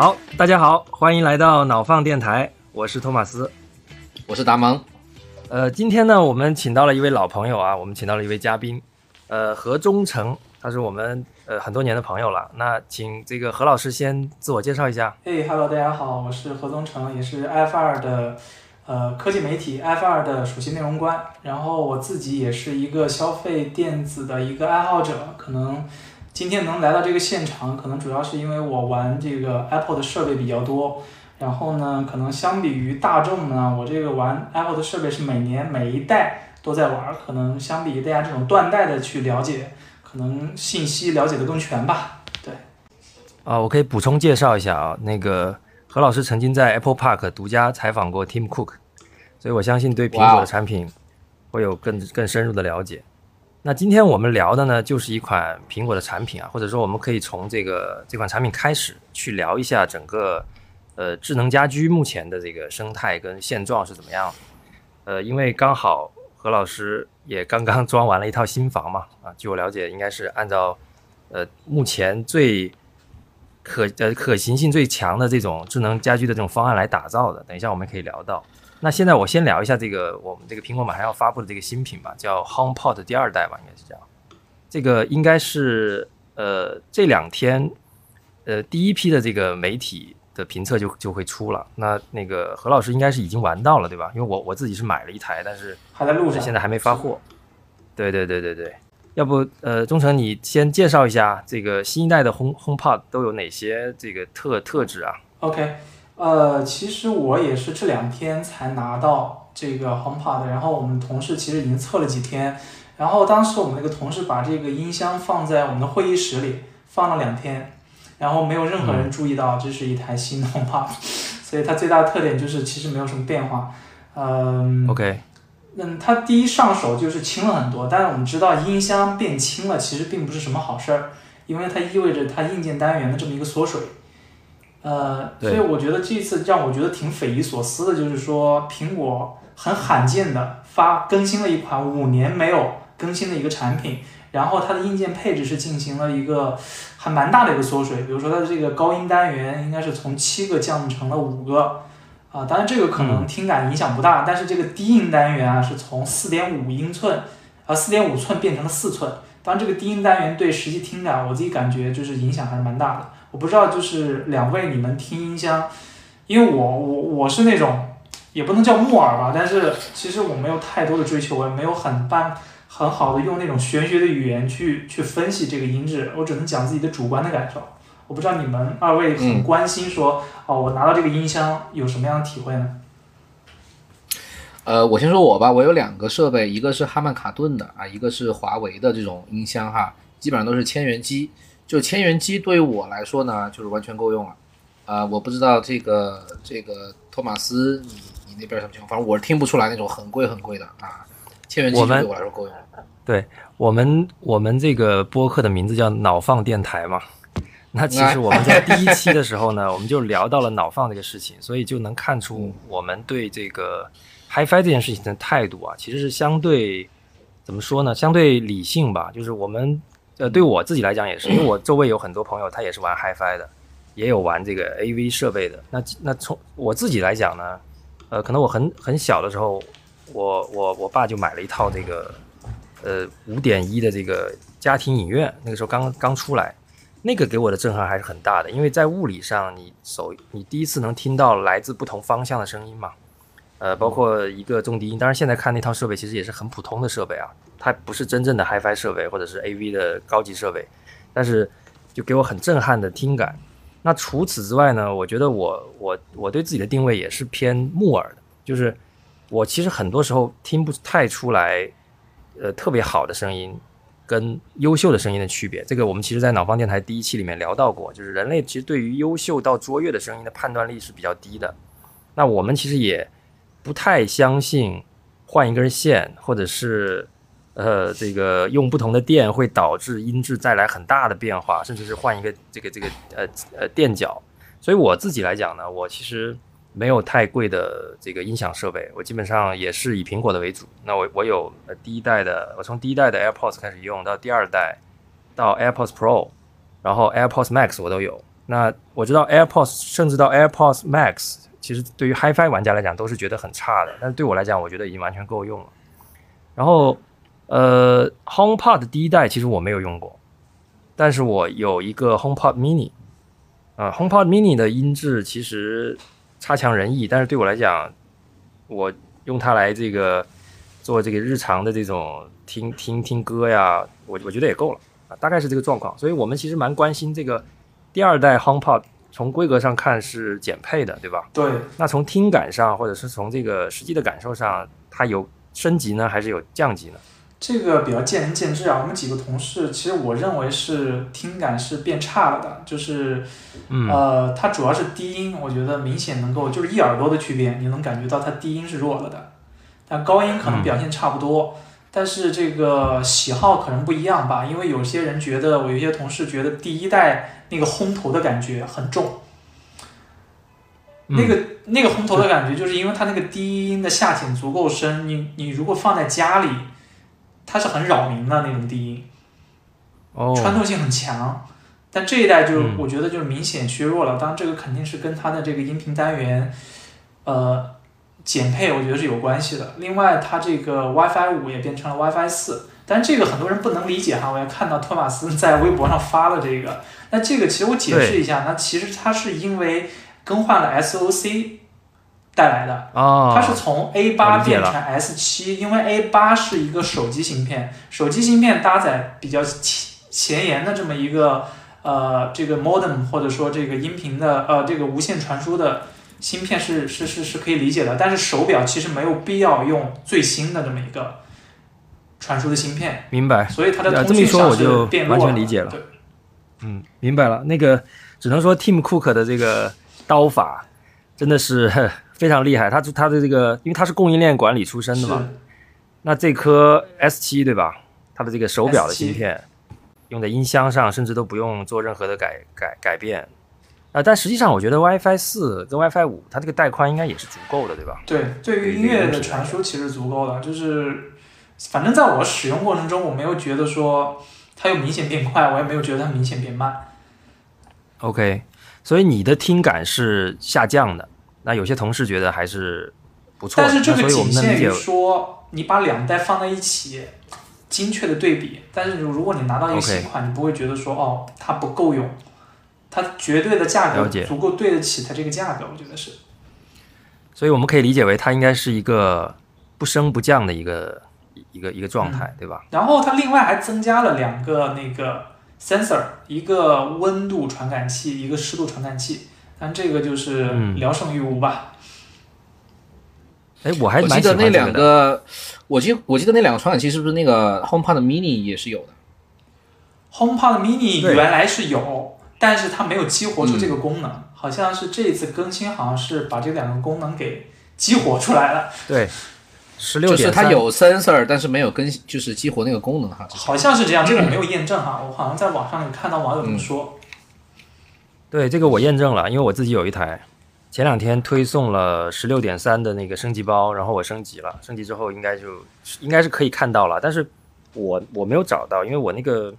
好，大家好，欢迎来到脑放电台，我是托马斯，我是达蒙。呃，今天呢，我们请到了一位老朋友啊，我们请到了一位嘉宾，呃，何忠诚，他是我们呃很多年的朋友了。那请这个何老师先自我介绍一下。嘿哈喽，大家好，我是何忠诚，也是 F 二的呃科技媒体 F 二的首席内容官。然后我自己也是一个消费电子的一个爱好者，可能。今天能来到这个现场，可能主要是因为我玩这个 Apple 的设备比较多。然后呢，可能相比于大众呢，我这个玩 Apple 的设备是每年每一代都在玩。可能相比于大家这种断代的去了解，可能信息了解的更全吧。对。啊，我可以补充介绍一下啊，那个何老师曾经在 Apple Park 独家采访过 Tim Cook，所以我相信对苹果的产品会有更更深入的了解。那今天我们聊的呢，就是一款苹果的产品啊，或者说我们可以从这个这款产品开始去聊一下整个呃智能家居目前的这个生态跟现状是怎么样。呃，因为刚好何老师也刚刚装完了一套新房嘛，啊，据我了解，应该是按照呃目前最可呃可行性最强的这种智能家居的这种方案来打造的。等一下我们可以聊到。那现在我先聊一下这个我们这个苹果马上要发布的这个新品吧，叫 HomePod 第二代吧，应该是这样。这个应该是呃这两天呃第一批的这个媒体的评测就就会出了。那那个何老师应该是已经玩到了对吧？因为我我自己是买了一台，但是还在路上，现在还没发货。对对对对对，要不呃忠诚你先介绍一下这个新一代的 Home HomePod 都有哪些这个特特质啊？OK。呃，其实我也是这两天才拿到这个 HomePod，然后我们同事其实已经测了几天，然后当时我们那个同事把这个音箱放在我们的会议室里放了两天，然后没有任何人注意到这是一台新的 HomePod，所以它最大的特点就是其实没有什么变化。嗯，OK，嗯，它第一上手就是轻了很多，但是我们知道音箱变轻了其实并不是什么好事儿，因为它意味着它硬件单元的这么一个缩水。呃，所以我觉得这次让我觉得挺匪夷所思的，就是说苹果很罕见的发更新了一款五年没有更新的一个产品，然后它的硬件配置是进行了一个还蛮大的一个缩水，比如说它的这个高音单元应该是从七个降成了五个，啊，当然这个可能听感影响不大，但是这个低音单元啊是从四点五英寸，啊四点五寸变成了四寸，当然这个低音单元对实际听感我自己感觉就是影响还是蛮大的。我不知道，就是两位你们听音箱，因为我我我是那种也不能叫木耳吧，但是其实我没有太多的追求，我也没有很办很好的用那种玄学的语言去去分析这个音质，我只能讲自己的主观的感受。我不知道你们二位很关心说哦，我拿到这个音箱有什么样的体会呢？呃，我先说我吧，我有两个设备，一个是哈曼卡顿的啊，一个是华为的这种音箱哈，基本上都是千元机。就千元机对于我来说呢，就是完全够用了，啊，我不知道这个这个托马斯，你你那边什么情况？反正我是听不出来那种很贵很贵的啊，千元机对我来说够用了。对我们我们这个播客的名字叫脑放电台嘛，那其实我们在第一期的时候呢，我们就聊到了脑放这个事情，所以就能看出我们对这个 HiFi 这件事情的态度啊，其实是相对怎么说呢？相对理性吧，就是我们。呃，对我自己来讲也是，因为我 周围有很多朋友，他也是玩 HiFi 的，也有玩这个 AV 设备的。那那从我自己来讲呢，呃，可能我很很小的时候，我我我爸就买了一套这个呃五点一的这个家庭影院，那个时候刚刚出来，那个给我的震撼还是很大的，因为在物理上，你手你第一次能听到来自不同方向的声音嘛。呃，包括一个重低音，当然现在看那套设备其实也是很普通的设备啊，它不是真正的 HiFi 设备或者是 AV 的高级设备，但是就给我很震撼的听感。那除此之外呢，我觉得我我我对自己的定位也是偏木耳的，就是我其实很多时候听不太出来，呃，特别好的声音跟优秀的声音的区别。这个我们其实在脑放电台第一期里面聊到过，就是人类其实对于优秀到卓越的声音的判断力是比较低的。那我们其实也。不太相信换一根线，或者是呃这个用不同的电会导致音质带来很大的变化，甚至是换一个这个这个呃呃垫脚。所以我自己来讲呢，我其实没有太贵的这个音响设备，我基本上也是以苹果的为主。那我我有第一代的，我从第一代的 AirPods 开始用到第二代到 AirPods Pro，然后 AirPods Max 我都有。那我知道 AirPods 甚至到 AirPods Max，其实对于 HiFi 玩家来讲都是觉得很差的，但是对我来讲，我觉得已经完全够用了。然后，呃，HomePod 第一代其实我没有用过，但是我有一个 HomePod Mini，啊，HomePod Mini 的音质其实差强人意，但是对我来讲，我用它来这个做这个日常的这种听听听歌呀，我我觉得也够了啊，大概是这个状况。所以我们其实蛮关心这个。第二代 HomePod 从规格上看是减配的，对吧？对。那从听感上，或者是从这个实际的感受上，它有升级呢，还是有降级呢？这个比较见仁见智啊。我们几个同事，其实我认为是听感是变差了的，就是，呃，它主要是低音，我觉得明显能够就是一耳朵的区别，你能感觉到它低音是弱了的，但高音可能表现差不多。但是这个喜好可能不一样吧，因为有些人觉得，我有些同事觉得第一代那个轰头的感觉很重，那个那个轰头的感觉，就是因为它那个低音的下潜足够深，你你如果放在家里，它是很扰民的那种低音，哦，穿透性很强。但这一代就我觉得就是明显削弱了，当然这个肯定是跟它的这个音频单元，呃。减配我觉得是有关系的。另外，它这个 WiFi 五也变成了 WiFi 四，但这个很多人不能理解哈。我也看到托马斯在微博上发了这个。那这个其实我解释一下，那其实它是因为更换了 SOC 带来的。它是从 A 八变成 S 七，因为 A 八是一个手机芯片，手机芯片搭载比较前前沿的这么一个呃这个 modem 或者说这个音频的呃这个无线传输的。芯片是是是是可以理解的，但是手表其实没有必要用最新的这么一个传输的芯片。明白。所以它的这么一说我就完全理解了。对，嗯，明白了。那个只能说 Tim Cook 的这个刀法真的是非常厉害。他他的这个，因为他是供应链管理出身的嘛。那这颗 S 七对吧？它的这个手表的芯片用在音箱上，甚至都不用做任何的改改改变。啊，但实际上我觉得 WiFi 四跟 WiFi 五，它这个带宽应该也是足够的，对吧？对，对于音乐的传输其实足够的，就是反正在我使用过程中，我没有觉得说它有明显变快，我也没有觉得它明显变慢。OK，所以你的听感是下降的，那有些同事觉得还是不错。但是这个仅限于说你把两代放在一起，精确的对比。但是如果你拿到一个新款，你不会觉得说哦，它不够用。它绝对的价格足够对得起它这个价格，我觉得是。所以我们可以理解为它应该是一个不升不降的一个一个一个状态，对吧？然后它另外还增加了两个那个 sensor，一个温度传感器，一个湿度传感器。但这个就是聊胜于无吧。哎，我还记得那两个，我记我记得那两个传感器是不是那个 HomePod Mini 也是有的？HomePod Mini 原来是有。但是它没有激活出这个功能，好像是这次更新，好像是把这两个功能给激活出来了。对，十六就是它有 sensor，但是没有更就是激活那个功能哈。好像是这样，这个我没有验证哈，我好像在网上看到网友这么说。对，这个我验证了，因为我自己有一台，前两天推送了十六点三的那个升级包，然后我升级了，升级之后应该就应该是可以看到了，但是我我没有找到，因为我那个。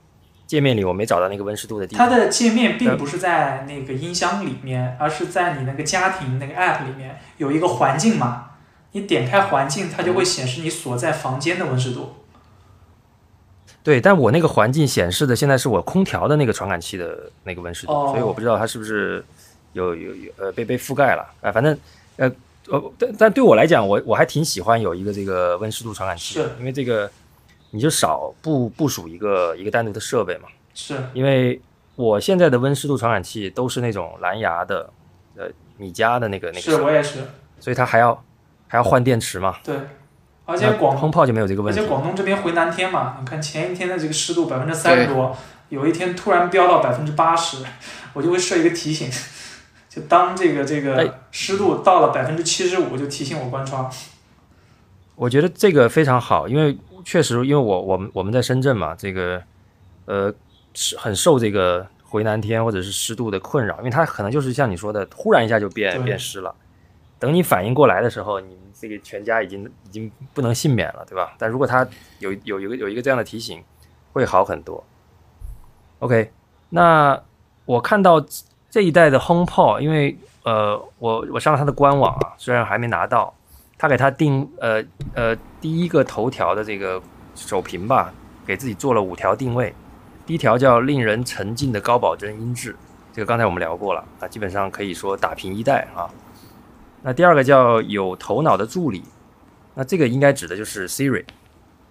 界面里我没找到那个温湿度的地方。它的界面并不是在那个音箱里面，而是在你那个家庭那个 app 里面有一个环境嘛。你点开环境，它就会显示你所在房间的温湿度。对，但我那个环境显示的现在是我空调的那个传感器的那个温湿度，所以我不知道它是不是有有有呃被被覆盖了啊。反正呃呃，但但对我来讲，我我还挺喜欢有一个这个温湿度传感器，是因为这个。你就少部部署一个一个单独的设备嘛？是，因为我现在的温湿度传感器都是那种蓝牙的，呃，米家的那个那个。是我也是。所以它还要还要换电池嘛？对。而且广空炮就没有这个问题。而且广东这边回南天嘛，你看前一天的这个湿度百分之三十多，有一天突然飙到百分之八十，我就会设一个提醒，就当这个这个湿度到了百分之七十五，就提醒我关窗。我觉得这个非常好，因为。确实，因为我我们我们在深圳嘛，这个呃是很受这个回南天或者是湿度的困扰，因为它可能就是像你说的，突然一下就变变湿了。等你反应过来的时候，你这个全家已经已经不能幸免了，对吧？但如果他有有一个有一个这样的提醒，会好很多。OK，那我看到这一代的 HomePod，因为呃，我我上了它的官网啊，虽然还没拿到，他给他定呃呃第一个头条的这个首屏吧，给自己做了五条定位。第一条叫令人沉浸的高保真音质，这个刚才我们聊过了啊，基本上可以说打平一代啊。那第二个叫有头脑的助理，那这个应该指的就是 Siri，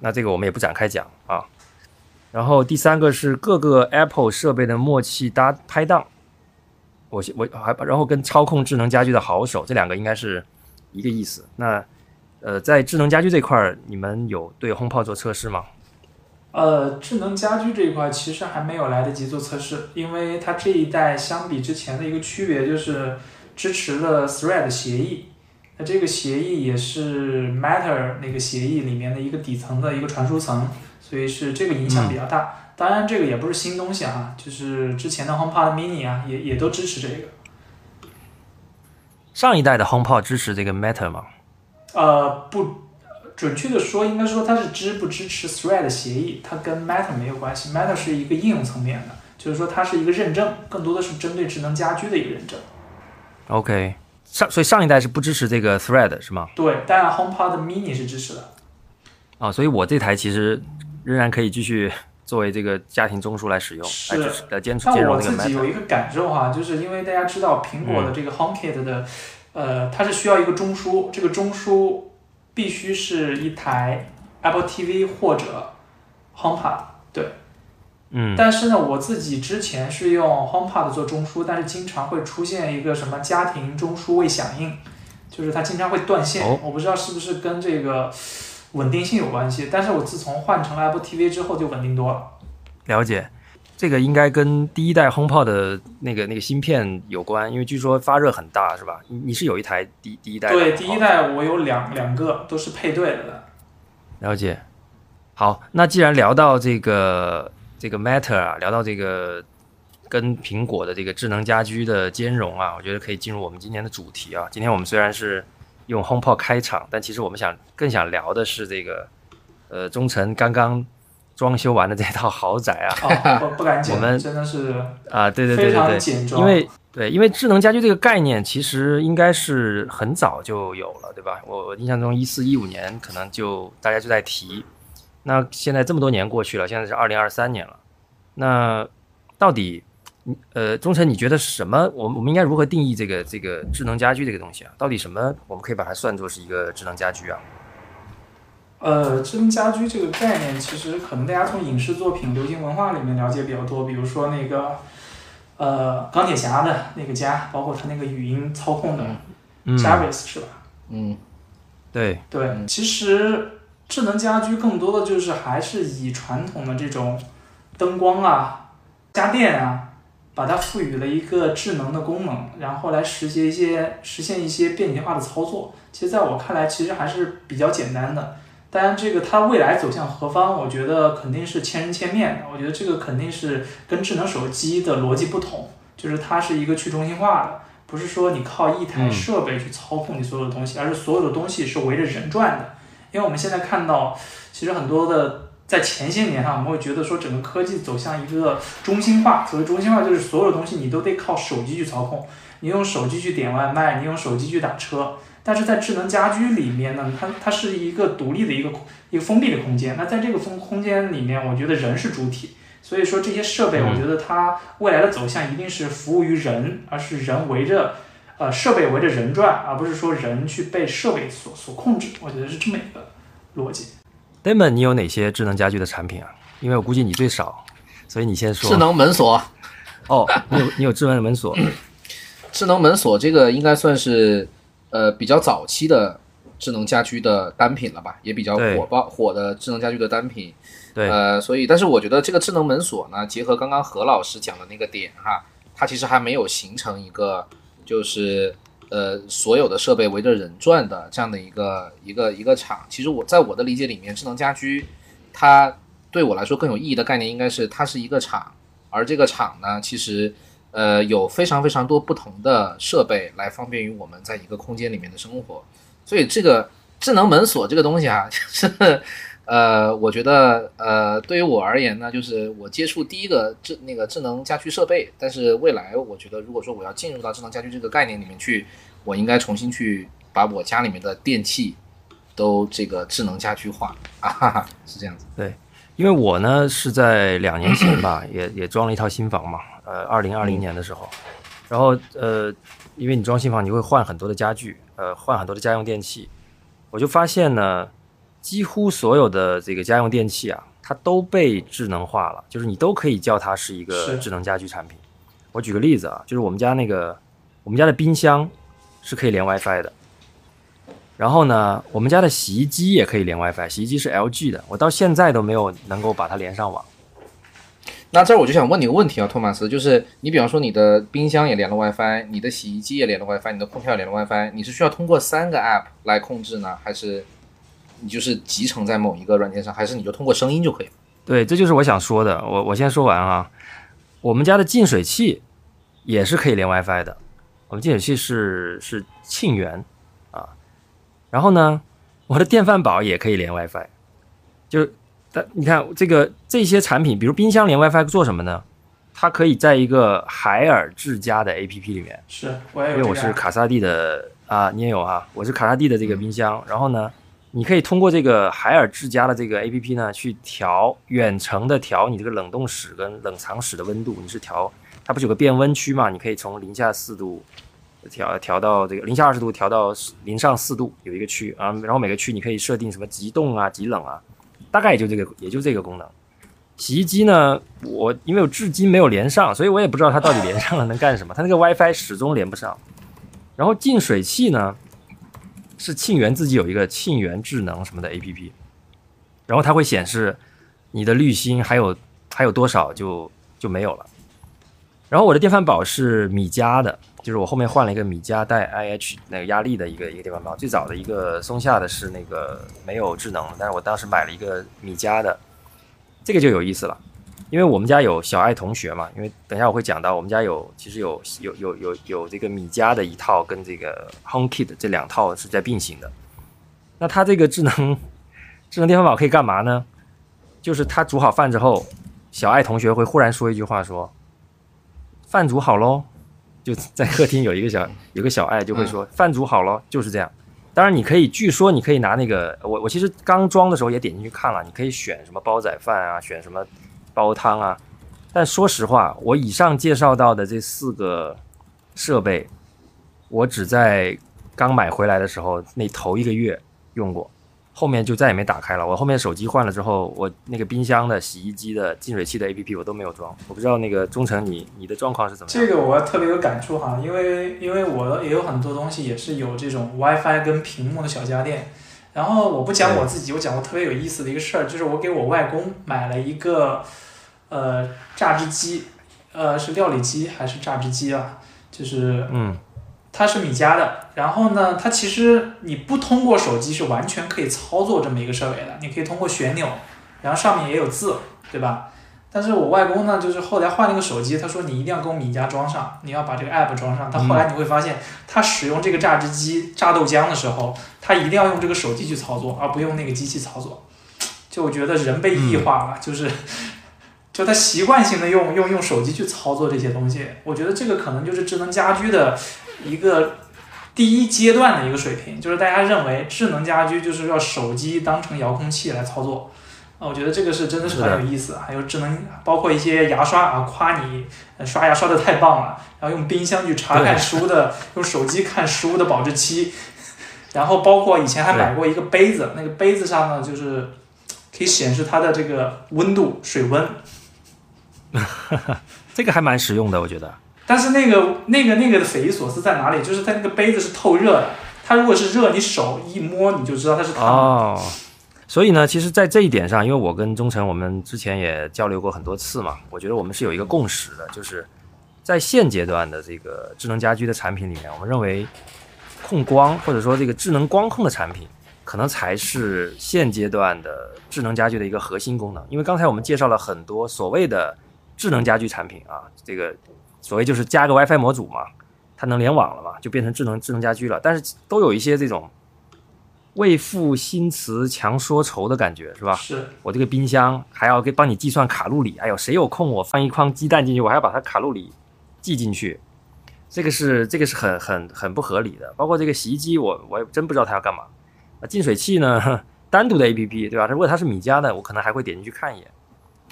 那这个我们也不展开讲啊。然后第三个是各个 Apple 设备的默契搭拍档，我我还然后跟操控智能家居的好手，这两个应该是一个意思。那呃，在智能家居这块儿，你们有对 HomePod 做测试吗？呃，智能家居这一块其实还没有来得及做测试，因为它这一代相比之前的一个区别就是支持了 Thread 协议，那这个协议也是 Matter 那个协议里面的一个底层的一个传输层。所以是这个影响比较大，当然这个也不是新东西啊，就是之前的 HomePod Mini 啊，也也都支持这个。上一代的 HomePod 支持这个 Matter 吗？呃，不准确的说，应该说它是支不支持 Thread 协议，它跟 Matter 没有关系，Matter 是一个应用层面的，就是说它是一个认证，更多的是针对智能家居的一个认证。OK，上所以上一代是不支持这个 Thread 是吗？对，但 HomePod Mini 是支持的。啊，所以我这台其实。仍然可以继续 作为这个家庭中枢来使用，是来兼兼容那个。我自己有一个感受哈，就是因为大家知道苹果的这个 HomeKit 的，呃，它是需要一个中枢，这个中枢必须是一台 Apple TV 或者 HomePod，对，嗯。但是呢，我自己之前是用 HomePod 做中枢，但是经常会出现一个什么家庭中枢未响应，就是它经常会断线，我不知道是不是跟这个。稳定性有关系，但是我自从换成了 Apple TV 之后就稳定多了。了解，这个应该跟第一代 HomePod 的那个那个芯片有关，因为据说发热很大，是吧？你你是有一台第第一代？对，第一代我有两两个，都是配对的。了解。好，那既然聊到这个这个 Matter 啊，聊到这个跟苹果的这个智能家居的兼容啊，我觉得可以进入我们今天的主题啊。今天我们虽然是。用 HomePod 开场，但其实我们想更想聊的是这个，呃，中诚刚刚装修完的这套豪宅啊，不不敢讲，我们真的是啊，对对对对对，因为对，因为智能家居这个概念其实应该是很早就有了，对吧？我我印象中一四一五年可能就大家就在提，那现在这么多年过去了，现在是二零二三年了，那到底？呃，忠诚，你觉得什么？我们我们应该如何定义这个这个智能家居这个东西啊？到底什么我们可以把它算作是一个智能家居啊？呃，智能家居这个概念，其实可能大家从影视作品、流行文化里面了解比较多，比如说那个呃钢铁侠的那个家，包括他那个语音操控的 Jarvis 是吧？嗯，对对，其实智能家居更多的就是还是以传统的这种灯光啊、家电啊。把它赋予了一个智能的功能，然后来实现一些实现一些便捷化的操作。其实，在我看来，其实还是比较简单的。当然，这个它未来走向何方，我觉得肯定是千人千面的。我觉得这个肯定是跟智能手机的逻辑不同，就是它是一个去中心化的，不是说你靠一台设备去操控你所有的东西，而是所有的东西是围着人转的。因为我们现在看到，其实很多的。在前些年哈，我们会觉得说整个科技走向一个中心化。所谓中心化，就是所有的东西你都得靠手机去操控。你用手机去点外卖，你用手机去打车。但是在智能家居里面呢，它它是一个独立的一个一个封闭的空间。那在这个封空间里面，我觉得人是主体。所以说这些设备，我觉得它未来的走向一定是服务于人，而是人围着呃设备围着人转，而不是说人去被设备所所控制。我觉得是这么一个逻辑。Damon，你有哪些智能家居的产品啊？因为我估计你最少，所以你先说。智能门锁。哦，你有你有智能门锁。智能门锁这个应该算是呃比较早期的智能家居的单品了吧，也比较火爆火的智能家居的单品。对。呃，所以但是我觉得这个智能门锁呢，结合刚刚何老师讲的那个点哈，它其实还没有形成一个就是。呃，所有的设备围着人转的这样的一个一个一个厂，其实我在我的理解里面，智能家居它对我来说更有意义的概念应该是它是一个厂，而这个厂呢，其实呃有非常非常多不同的设备来方便于我们在一个空间里面的生活。所以这个智能门锁这个东西啊，就 是呃，我觉得呃，对于我而言呢，就是我接触第一个智那个智能家居设备，但是未来我觉得，如果说我要进入到智能家居这个概念里面去，我应该重新去把我家里面的电器都这个智能家居化啊，哈哈，是这样子。对，因为我呢是在两年前吧，也也装了一套新房嘛，呃，二零二零年的时候，然后呃，因为你装新房，你会换很多的家具，呃，换很多的家用电器，我就发现呢。几乎所有的这个家用电器啊，它都被智能化了，就是你都可以叫它是一个智能家居产品。我举个例子啊，就是我们家那个我们家的冰箱是可以连 WiFi 的，然后呢，我们家的洗衣机也可以连 WiFi，洗衣机是 LG 的，我到现在都没有能够把它连上网。那这儿我就想问你个问题啊，托马斯，就是你比方说你的冰箱也连了 WiFi，你的洗衣机也连了 WiFi，你的空调连了 WiFi，你是需要通过三个 App 来控制呢，还是？你就是集成在某一个软件上，还是你就通过声音就可以了？对，这就是我想说的。我我先说完啊。我们家的净水器也是可以连 WiFi 的。我们净水器是是沁园啊。然后呢，我的电饭煲也可以连 WiFi。就但你看这个这些产品，比如冰箱连 WiFi 做什么呢？它可以在一个海尔智家的 APP 里面。是，我也有。因为我是卡萨帝的啊，你也有啊。我是卡萨帝的这个冰箱。然后呢？你可以通过这个海尔智家的这个 A P P 呢，去调远程的调你这个冷冻室跟冷藏室的温度。你是调，它不是有个变温区嘛？你可以从零下四度调调到这个零下二十度，调到零上四度，有一个区啊。然后每个区你可以设定什么极冻啊、极冷啊，大概也就这个，也就这个功能。洗衣机呢，我因为我至今没有连上，所以我也不知道它到底连上了能干什么。它那个 WiFi 始终连不上。然后净水器呢？是沁园自己有一个沁园智能什么的 A P P，然后它会显示你的滤芯还有还有多少就就没有了。然后我的电饭煲是米家的，就是我后面换了一个米家带 I H 那个压力的一个一个电饭煲。最早的一个松下的是那个没有智能，但是我当时买了一个米家的，这个就有意思了。因为我们家有小爱同学嘛，因为等一下我会讲到，我们家有其实有有有有有这个米家的一套跟这个 HomeKit 这两套是在并行的。那它这个智能智能电饭煲可以干嘛呢？就是它煮好饭之后，小爱同学会忽然说一句话，说饭煮好喽，就在客厅有一个小有个小爱就会说饭煮好喽，就是这样。当然你可以，据说你可以拿那个我我其实刚装的时候也点进去看了，你可以选什么煲仔饭啊，选什么。煲汤啊，但说实话，我以上介绍到的这四个设备，我只在刚买回来的时候那头一个月用过，后面就再也没打开了。我后面手机换了之后，我那个冰箱的、洗衣机的、净水器的 APP 我都没有装。我不知道那个忠诚你你的状况是怎么？这个我特别有感触哈，因为因为我也有很多东西也是有这种 WiFi 跟屏幕的小家电。然后我不讲我自己，我讲我特别有意思的一个事儿，就是我给我外公买了一个，呃，榨汁机，呃，是料理机还是榨汁机啊？就是，嗯，它是米家的。然后呢，它其实你不通过手机是完全可以操作这么一个设备的，你可以通过旋钮，然后上面也有字，对吧？但是我外公呢，就是后来换了个手机，他说你一定要给我米家装上，你要把这个 app 装上。他后来你会发现，他使用这个榨汁机榨豆浆的时候，他一定要用这个手机去操作，而不用那个机器操作。就我觉得人被异化了，就是，就他习惯性的用用用手机去操作这些东西。我觉得这个可能就是智能家居的一个第一阶段的一个水平，就是大家认为智能家居就是要手机当成遥控器来操作。啊，我觉得这个是真的是很有意思，还有智能，包括一些牙刷啊，夸你刷牙刷的太棒了，然后用冰箱去查看食物的，用手机看食物的保质期，然后包括以前还买过一个杯子，那个杯子上呢就是可以显示它的这个温度水温，这个还蛮实用的，我觉得。但是那个那个那个的匪夷所思在哪里？就是它那个杯子是透热的，它如果是热，你手一摸你就知道它是烫的。所以呢，其实，在这一点上，因为我跟忠诚，我们之前也交流过很多次嘛，我觉得我们是有一个共识的，就是在现阶段的这个智能家居的产品里面，我们认为控光或者说这个智能光控的产品，可能才是现阶段的智能家居的一个核心功能。因为刚才我们介绍了很多所谓的智能家居产品啊，这个所谓就是加个 WiFi 模组嘛，它能联网了嘛，就变成智能智能家居了。但是都有一些这种。为赋新词强说愁的感觉，是吧？是我这个冰箱还要给帮你计算卡路里，哎呦，谁有空我放一筐鸡蛋进去，我还要把它卡路里记进去，这个是这个是很很很不合理的。包括这个洗衣机，我我也真不知道它要干嘛。啊，净水器呢，单独的 A P P，对吧？如果它是米家的，我可能还会点进去看一眼。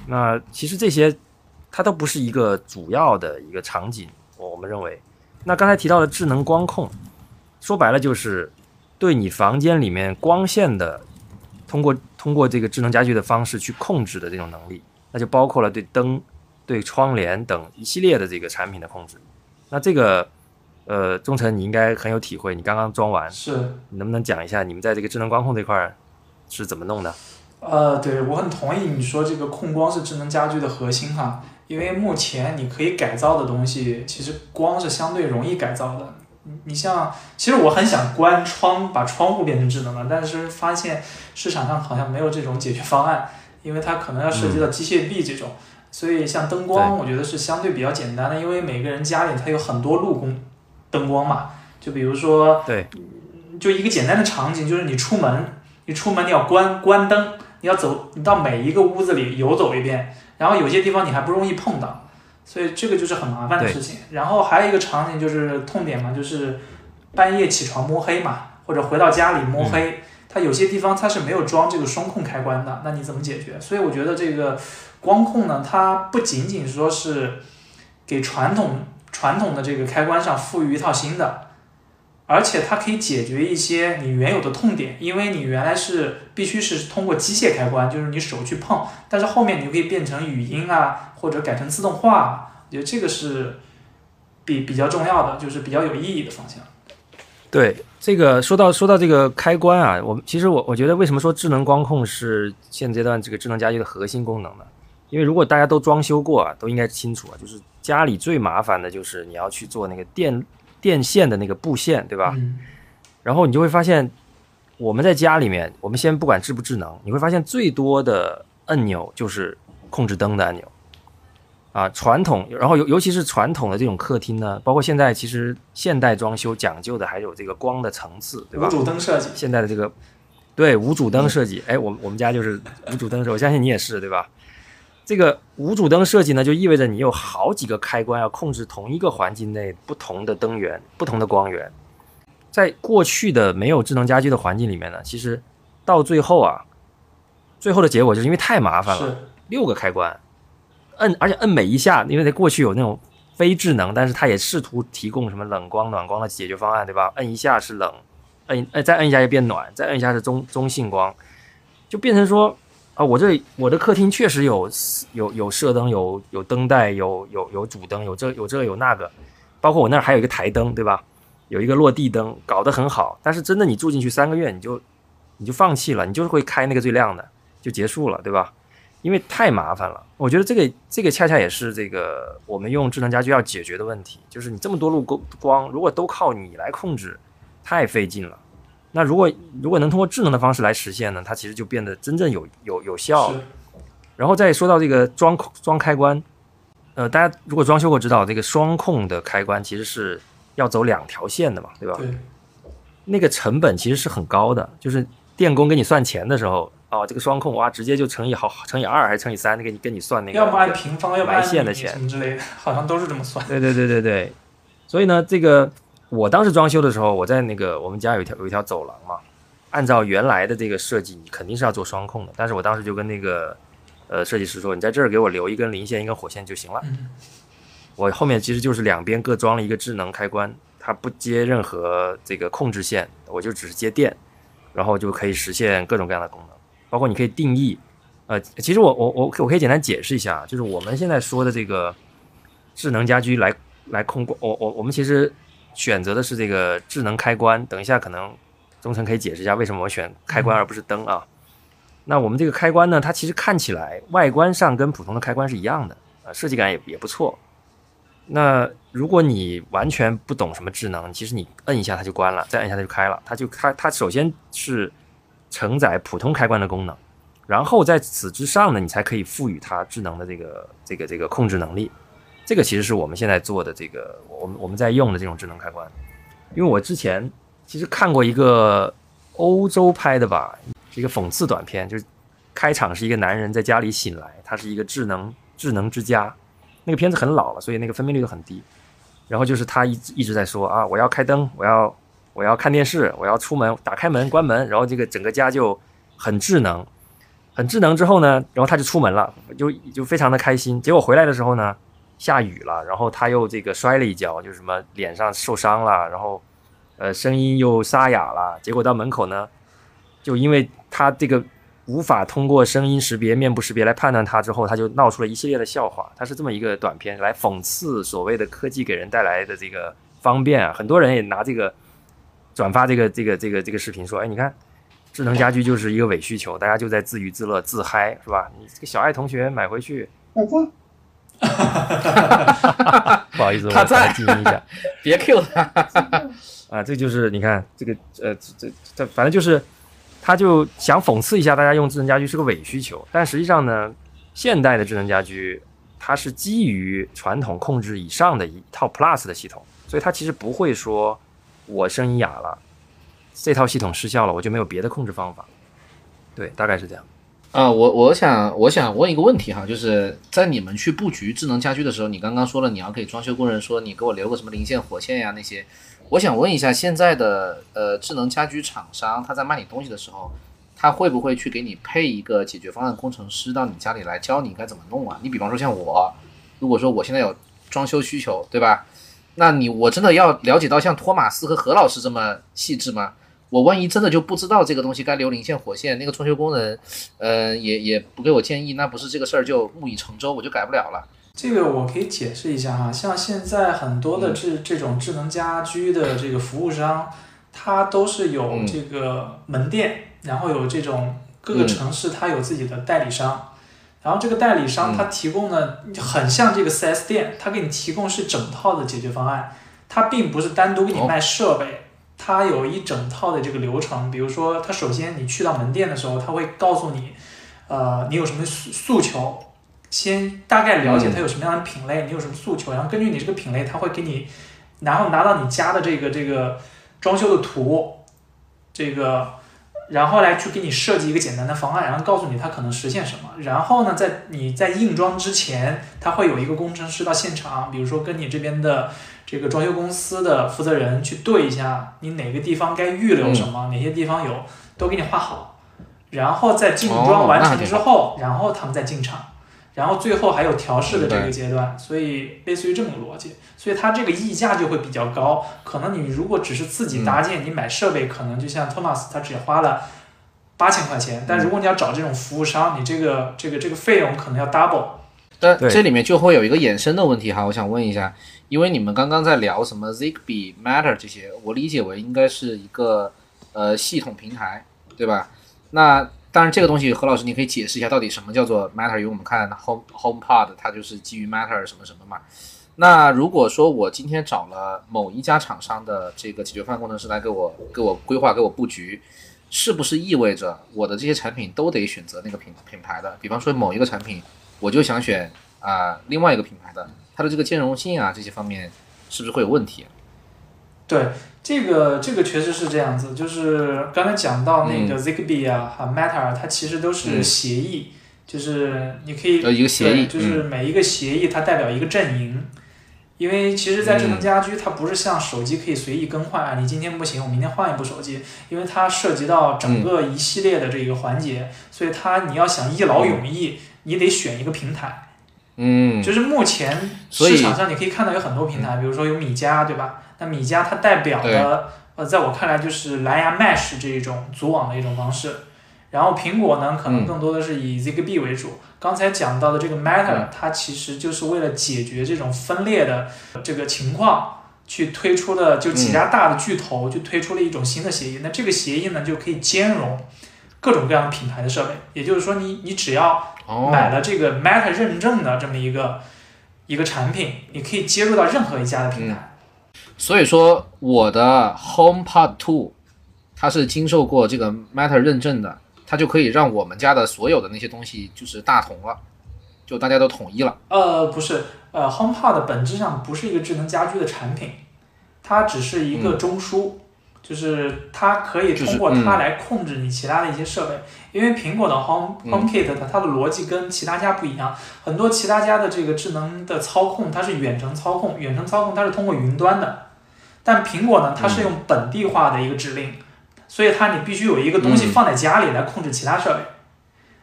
那其实这些它都不是一个主要的一个场景，我们认为。那刚才提到的智能光控，说白了就是对你房间里面光线的通过通过这个智能家居的方式去控制的这种能力，那就包括了对灯、对窗帘等一系列的这个产品的控制。那这个呃，忠诚你应该很有体会，你刚刚装完，是，你能不能讲一下你们在这个智能光控这块是怎么弄的？呃，对我很同意你说这个控光是智能家居的核心哈。因为目前你可以改造的东西，其实光是相对容易改造的。你你像，其实我很想关窗，把窗户变成智能的，但是发现市场上好像没有这种解决方案，因为它可能要涉及到机械臂这种。所以像灯光，我觉得是相对比较简单的，因为每个人家里它有很多路光灯光嘛。就比如说，对，就一个简单的场景，就是你出门，你出门你要关关灯，你要走，你到每一个屋子里游走一遍。然后有些地方你还不容易碰到，所以这个就是很麻烦的事情。然后还有一个场景就是痛点嘛，就是半夜起床摸黑嘛，或者回到家里摸黑，它有些地方它是没有装这个双控开关的，那你怎么解决？所以我觉得这个光控呢，它不仅仅说是给传统传统的这个开关上赋予一套新的。而且它可以解决一些你原有的痛点，因为你原来是必须是通过机械开关，就是你手去碰，但是后面你就可以变成语音啊，或者改成自动化，我觉得这个是比比较重要的，就是比较有意义的方向。对，这个说到说到这个开关啊，我其实我我觉得为什么说智能光控是现阶段这个智能家居的核心功能呢？因为如果大家都装修过啊，都应该清楚啊，就是家里最麻烦的就是你要去做那个电。电线的那个布线，对吧？然后你就会发现，我们在家里面，我们先不管智不智能，你会发现最多的按钮就是控制灯的按钮。啊，传统，然后尤尤其是传统的这种客厅呢，包括现在其实现代装修讲究的还有这个光的层次，对吧？无主灯设计。现在的这个对无主灯设计，哎，我我们家就是无主灯设计，我相信你也是，对吧？这个无主灯设计呢，就意味着你有好几个开关要控制同一个环境内不同的灯源、不同的光源。在过去的没有智能家居的环境里面呢，其实到最后啊，最后的结果就是因为太麻烦了，六个开关，摁而且摁每一下，因为在过去有那种非智能，但是它也试图提供什么冷光、暖光的解决方案，对吧？摁一下是冷，摁摁再摁一下就变暖，再摁一下是中中性光，就变成说。啊，我这我的客厅确实有有有射灯，有有灯带，有有有主灯，有这有这有那个，包括我那儿还有一个台灯，对吧？有一个落地灯，搞得很好。但是真的你住进去三个月，你就你就放弃了，你就是会开那个最亮的，就结束了，对吧？因为太麻烦了。我觉得这个这个恰恰也是这个我们用智能家居要解决的问题，就是你这么多路光，如果都靠你来控制，太费劲了。那如果如果能通过智能的方式来实现呢？它其实就变得真正有有有效了。然后再说到这个装装开关，呃，大家如果装修过知道，这个双控的开关其实是要走两条线的嘛，对吧？对。那个成本其实是很高的，就是电工给你算钱的时候，哦，这个双控哇，直接就乘以好乘以二还是乘以三，给你跟你算那个。要不按平方，要不按线的钱之类的，好像都是这么算。对对对对对。所以呢，这个。我当时装修的时候，我在那个我们家有一条有一条走廊嘛，按照原来的这个设计，你肯定是要做双控的。但是我当时就跟那个呃设计师说，你在这儿给我留一根零线，一根火线就行了。我后面其实就是两边各装了一个智能开关，它不接任何这个控制线，我就只是接电，然后就可以实现各种各样的功能，包括你可以定义。呃，其实我我我我可以简单解释一下，就是我们现在说的这个智能家居来来控光，我我我们其实。选择的是这个智能开关，等一下可能忠诚可以解释一下为什么我选开关而不是灯啊？那我们这个开关呢，它其实看起来外观上跟普通的开关是一样的，呃，设计感也也不错。那如果你完全不懂什么智能，其实你摁一下它就关了，再摁一下它就开了，它就它它首先是承载普通开关的功能，然后在此之上呢，你才可以赋予它智能的这个这个这个控制能力。这个其实是我们现在做的这个，我们我们在用的这种智能开关，因为我之前其实看过一个欧洲拍的吧，一个讽刺短片，就是开场是一个男人在家里醒来，他是一个智能智能之家。那个片子很老了，所以那个分辨率都很低。然后就是他一一直在说啊，我要开灯，我要我要看电视，我要出门，打开门关门，然后这个整个家就很智能，很智能。之后呢，然后他就出门了，就就非常的开心。结果回来的时候呢，下雨了，然后他又这个摔了一跤，就是什么脸上受伤了，然后呃声音又沙哑了。结果到门口呢，就因为他这个。无法通过声音识别、面部识别来判断他之后，他就闹出了一系列的笑话。他是这么一个短片，来讽刺所谓的科技给人带来的这个方便啊。很多人也拿这个转发这个这个这个这个视频，说：“哎，你看，智能家居就是一个伪需求，大家就在自娱自乐、自嗨，是吧？你这个小爱同学买回去，我在，不好意思，我在静音一下，别 Q 他 啊！这就是你看这个呃，这这反正就是。”他就想讽刺一下大家用智能家居是个伪需求，但实际上呢，现代的智能家居它是基于传统控制以上的一套 Plus 的系统，所以它其实不会说我声音哑了，这套系统失效了，我就没有别的控制方法。对，大概是这样。啊，我我想我想问一个问题哈，就是在你们去布局智能家居的时候，你刚刚说了你要给装修工人说你给我留个什么零线火线呀那些。我想问一下，现在的呃智能家居厂商，他在卖你东西的时候，他会不会去给你配一个解决方案工程师到你家里来教你该怎么弄啊？你比方说像我，如果说我现在有装修需求，对吧？那你我真的要了解到像托马斯和何老师这么细致吗？我万一真的就不知道这个东西该留零线火线，那个装修工人，呃，也也不给我建议，那不是这个事儿就木已成舟，我就改不了了。这个我可以解释一下哈，像现在很多的这这种智能家居的这个服务商，它都是有这个门店，然后有这种各个城市它有自己的代理商，然后这个代理商他提供的很像这个 4S 店，他给你提供是整套的解决方案，他并不是单独给你卖设备，它有一整套的这个流程，比如说它首先你去到门店的时候，他会告诉你，呃，你有什么诉诉求。先大概了解它有什么样的品类，你有什么诉求，然后根据你这个品类，他会给你，然后拿到你家的这个这个装修的图，这个，然后来去给你设计一个简单的方案，然后告诉你它可能实现什么。然后呢，在你在硬装之前，他会有一个工程师到现场，比如说跟你这边的这个装修公司的负责人去对一下，你哪个地方该预留什么，哪些地方有，都给你画好。然后在硬装完成之后，然后他们再进场。然后最后还有调试的这个阶段，所以类似于这种逻辑，所以它这个溢价就会比较高。可能你如果只是自己搭建，你买设备可能就像托马斯，他只花了八千块钱。但如果你要找这种服务商，你这个这个这个费用可能要 double。但这里面就会有一个衍生的问题哈，我想问一下，因为你们刚刚在聊什么 Zigbee、Matter 这些，我理解为应该是一个呃系统平台，对吧？那当然，这个东西何老师，你可以解释一下到底什么叫做 Matter？因为我们看 Home HomePod，它就是基于 Matter 什么什么嘛。那如果说我今天找了某一家厂商的这个解决方案工程师来给我给我规划、给我布局，是不是意味着我的这些产品都得选择那个品品牌的？比方说某一个产品，我就想选啊另外一个品牌的，它的这个兼容性啊这些方面是不是会有问题？对。这个这个确实是这样子，就是刚才讲到那个 Zigbee 啊，和 Matter，它其实都是协议，就是你可以一个协议，就是每一个协议它代表一个阵营，因为其实，在智能家居它不是像手机可以随意更换啊，你今天不行，我明天换一部手机，因为它涉及到整个一系列的这个环节，所以它你要想一劳永逸，你得选一个平台。嗯，就是目前市场上你可以看到有很多平台，比如说有米家，对吧？那米家它代表的，呃，在我看来就是蓝牙 Mesh 这一种组网的一种方式。然后苹果呢，可能更多的是以 Zigbee 为主。刚才讲到的这个 Matter，它其实就是为了解决这种分裂的这个情况，去推出的就几家大的巨头就推出了一种新的协议。那这个协议呢，就可以兼容各种各样的品牌的设备。也就是说，你你只要买了这个 Matter 认证的这么一个一个产品，你可以接入到任何一家的平台。所以说，我的 HomePod Two，它是经受过这个 Matter 认证的，它就可以让我们家的所有的那些东西就是大同了，就大家都统一了。呃，不是，呃，HomePod 本质上不是一个智能家居的产品，它只是一个中枢。就是它可以通过它来控制你其他的一些设备。因为苹果的 Home HomeKit 它它的逻辑跟其他家不一样，很多其他家的这个智能的操控它是远程操控，远程操控它是通过云端的，但苹果呢它是用本地化的一个指令，所以它你必须有一个东西放在家里来控制其他设备。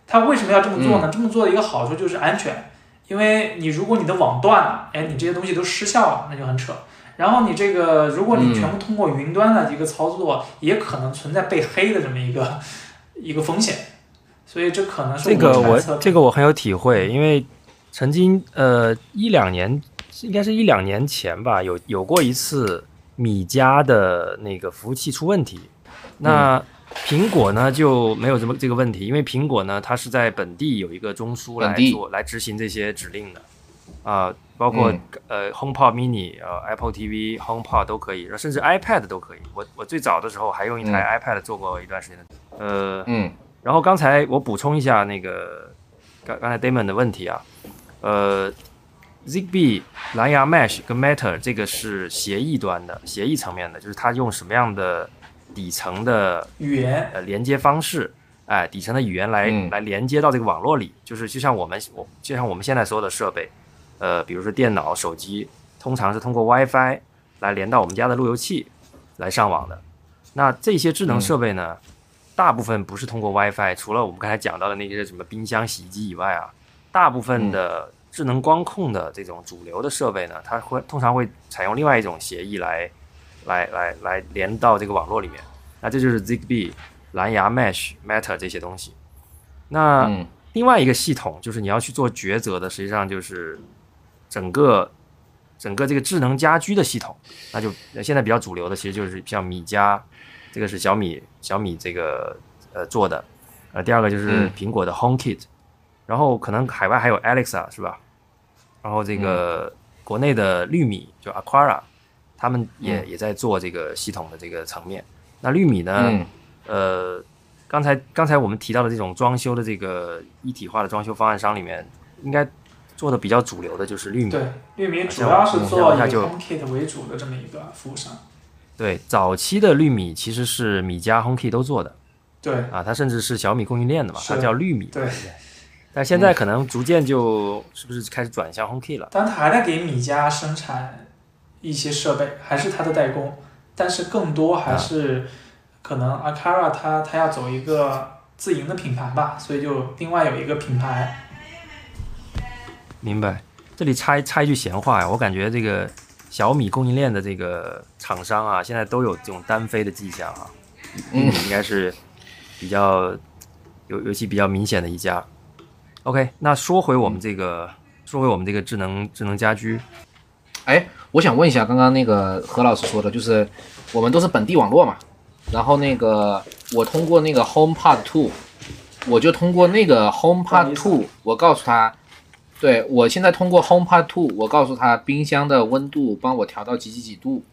它为什么要这么做呢？这么做的一个好处就是安全，因为你如果你的网断了，哎，你这些东西都失效了，那就很扯。然后你这个，如果你全部通过云端的一个操作，也可能存在被黑的这么一个一个风险。所以这可能是这个我这个我很有体会，因为曾经呃一两年，应该是一两年前吧，有有过一次米家的那个服务器出问题，那。苹果呢就没有这么这个问题，因为苹果呢它是在本地有一个中枢来做来执行这些指令的，啊，包括呃 HomePod Mini、呃 Apple TV、HomePod 都可以，甚至 iPad 都可以。我我最早的时候还用一台 iPad 做过一段时间。的，呃，嗯，然后刚才我补充一下那个刚刚才 Damon 的问题啊，呃，Zigbee 蓝牙 Mesh 跟 Matter 这个是协议端的协议层面的，就是它用什么样的。底层的语言呃连接方式，哎，底层的语言来来连接到这个网络里，就是就像我们我就像我们现在所有的设备，呃，比如说电脑、手机，通常是通过 WiFi 来连到我们家的路由器来上网的。那这些智能设备呢，大部分不是通过 WiFi，除了我们刚才讲到的那些什么冰箱、洗衣机以外啊，大部分的智能光控的这种主流的设备呢，它会通常会采用另外一种协议来。来来来连到这个网络里面，那这就是 Zigbee、蓝牙、Mesh、Matter 这些东西。那另外一个系统就是你要去做抉择的，实际上就是整个整个这个智能家居的系统。那就现在比较主流的，其实就是像米家，这个是小米小米这个呃做的。呃，第二个就是苹果的 HomeKit，然后可能海外还有 Alexa 是吧？然后这个国内的绿米就 Aquara。他们也也在做这个系统的这个层面。那绿米呢？呃，刚才刚才我们提到的这种装修的这个一体化的装修方案商里面，应该做的比较主流的就是绿米。对，绿米主要是做以 HomeKit 为主的这么一个服务商。对，早期的绿米其实是米家 HomeKit 都做的。对。啊，它甚至是小米供应链的嘛，它叫绿米。对。但现在可能逐渐就是不是开始转向 HomeKit 了？但他还在给米家生产。一些设备还是它的代工，但是更多还是可能 Akara 它它要走一个自营的品牌吧，所以就另外有一个品牌。明白。这里插插一句闲话呀，我感觉这个小米供应链的这个厂商啊，现在都有这种单飞的迹象啊。嗯，应该是比较尤尤其比较明显的一家。OK，那说回我们这个，说回我们这个智能智能家居。哎，我想问一下，刚刚那个何老师说的，就是我们都是本地网络嘛，然后那个我通过那个 HomePod Two，我就通过那个 HomePod Two，我告诉他，对我现在通过 HomePod Two，我告诉他冰箱的温度帮我调到几几几度，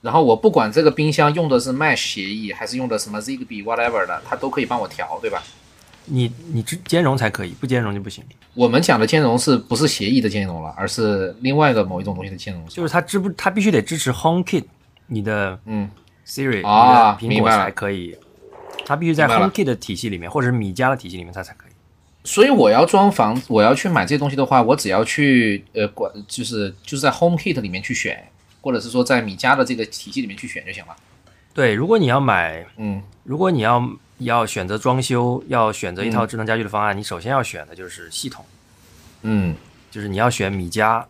然后我不管这个冰箱用的是 Mesh 协议还是用的什么 Zigbee whatever 的，它都可以帮我调，对吧？你你兼兼容才可以，不兼容就不行。我们讲的兼容是不是协议的兼容了，而是另外的某一种东西的兼容？就是它支不，它必须得支持 HomeKit，你的嗯 Siri 啊，苹果才可以。它必须在 HomeKit 的体系里面，或者是米家的体系里面，它才可以。所以我要装房，我要去买这些东西的话，我只要去呃管，就是就是在 HomeKit 里面去选，或者是说在米家的这个体系里面去选就行了。对，如果你要买，嗯，如果你要。要选择装修，要选择一套智能家居的方案，你首先要选的就是系统。嗯，就是你要选米家、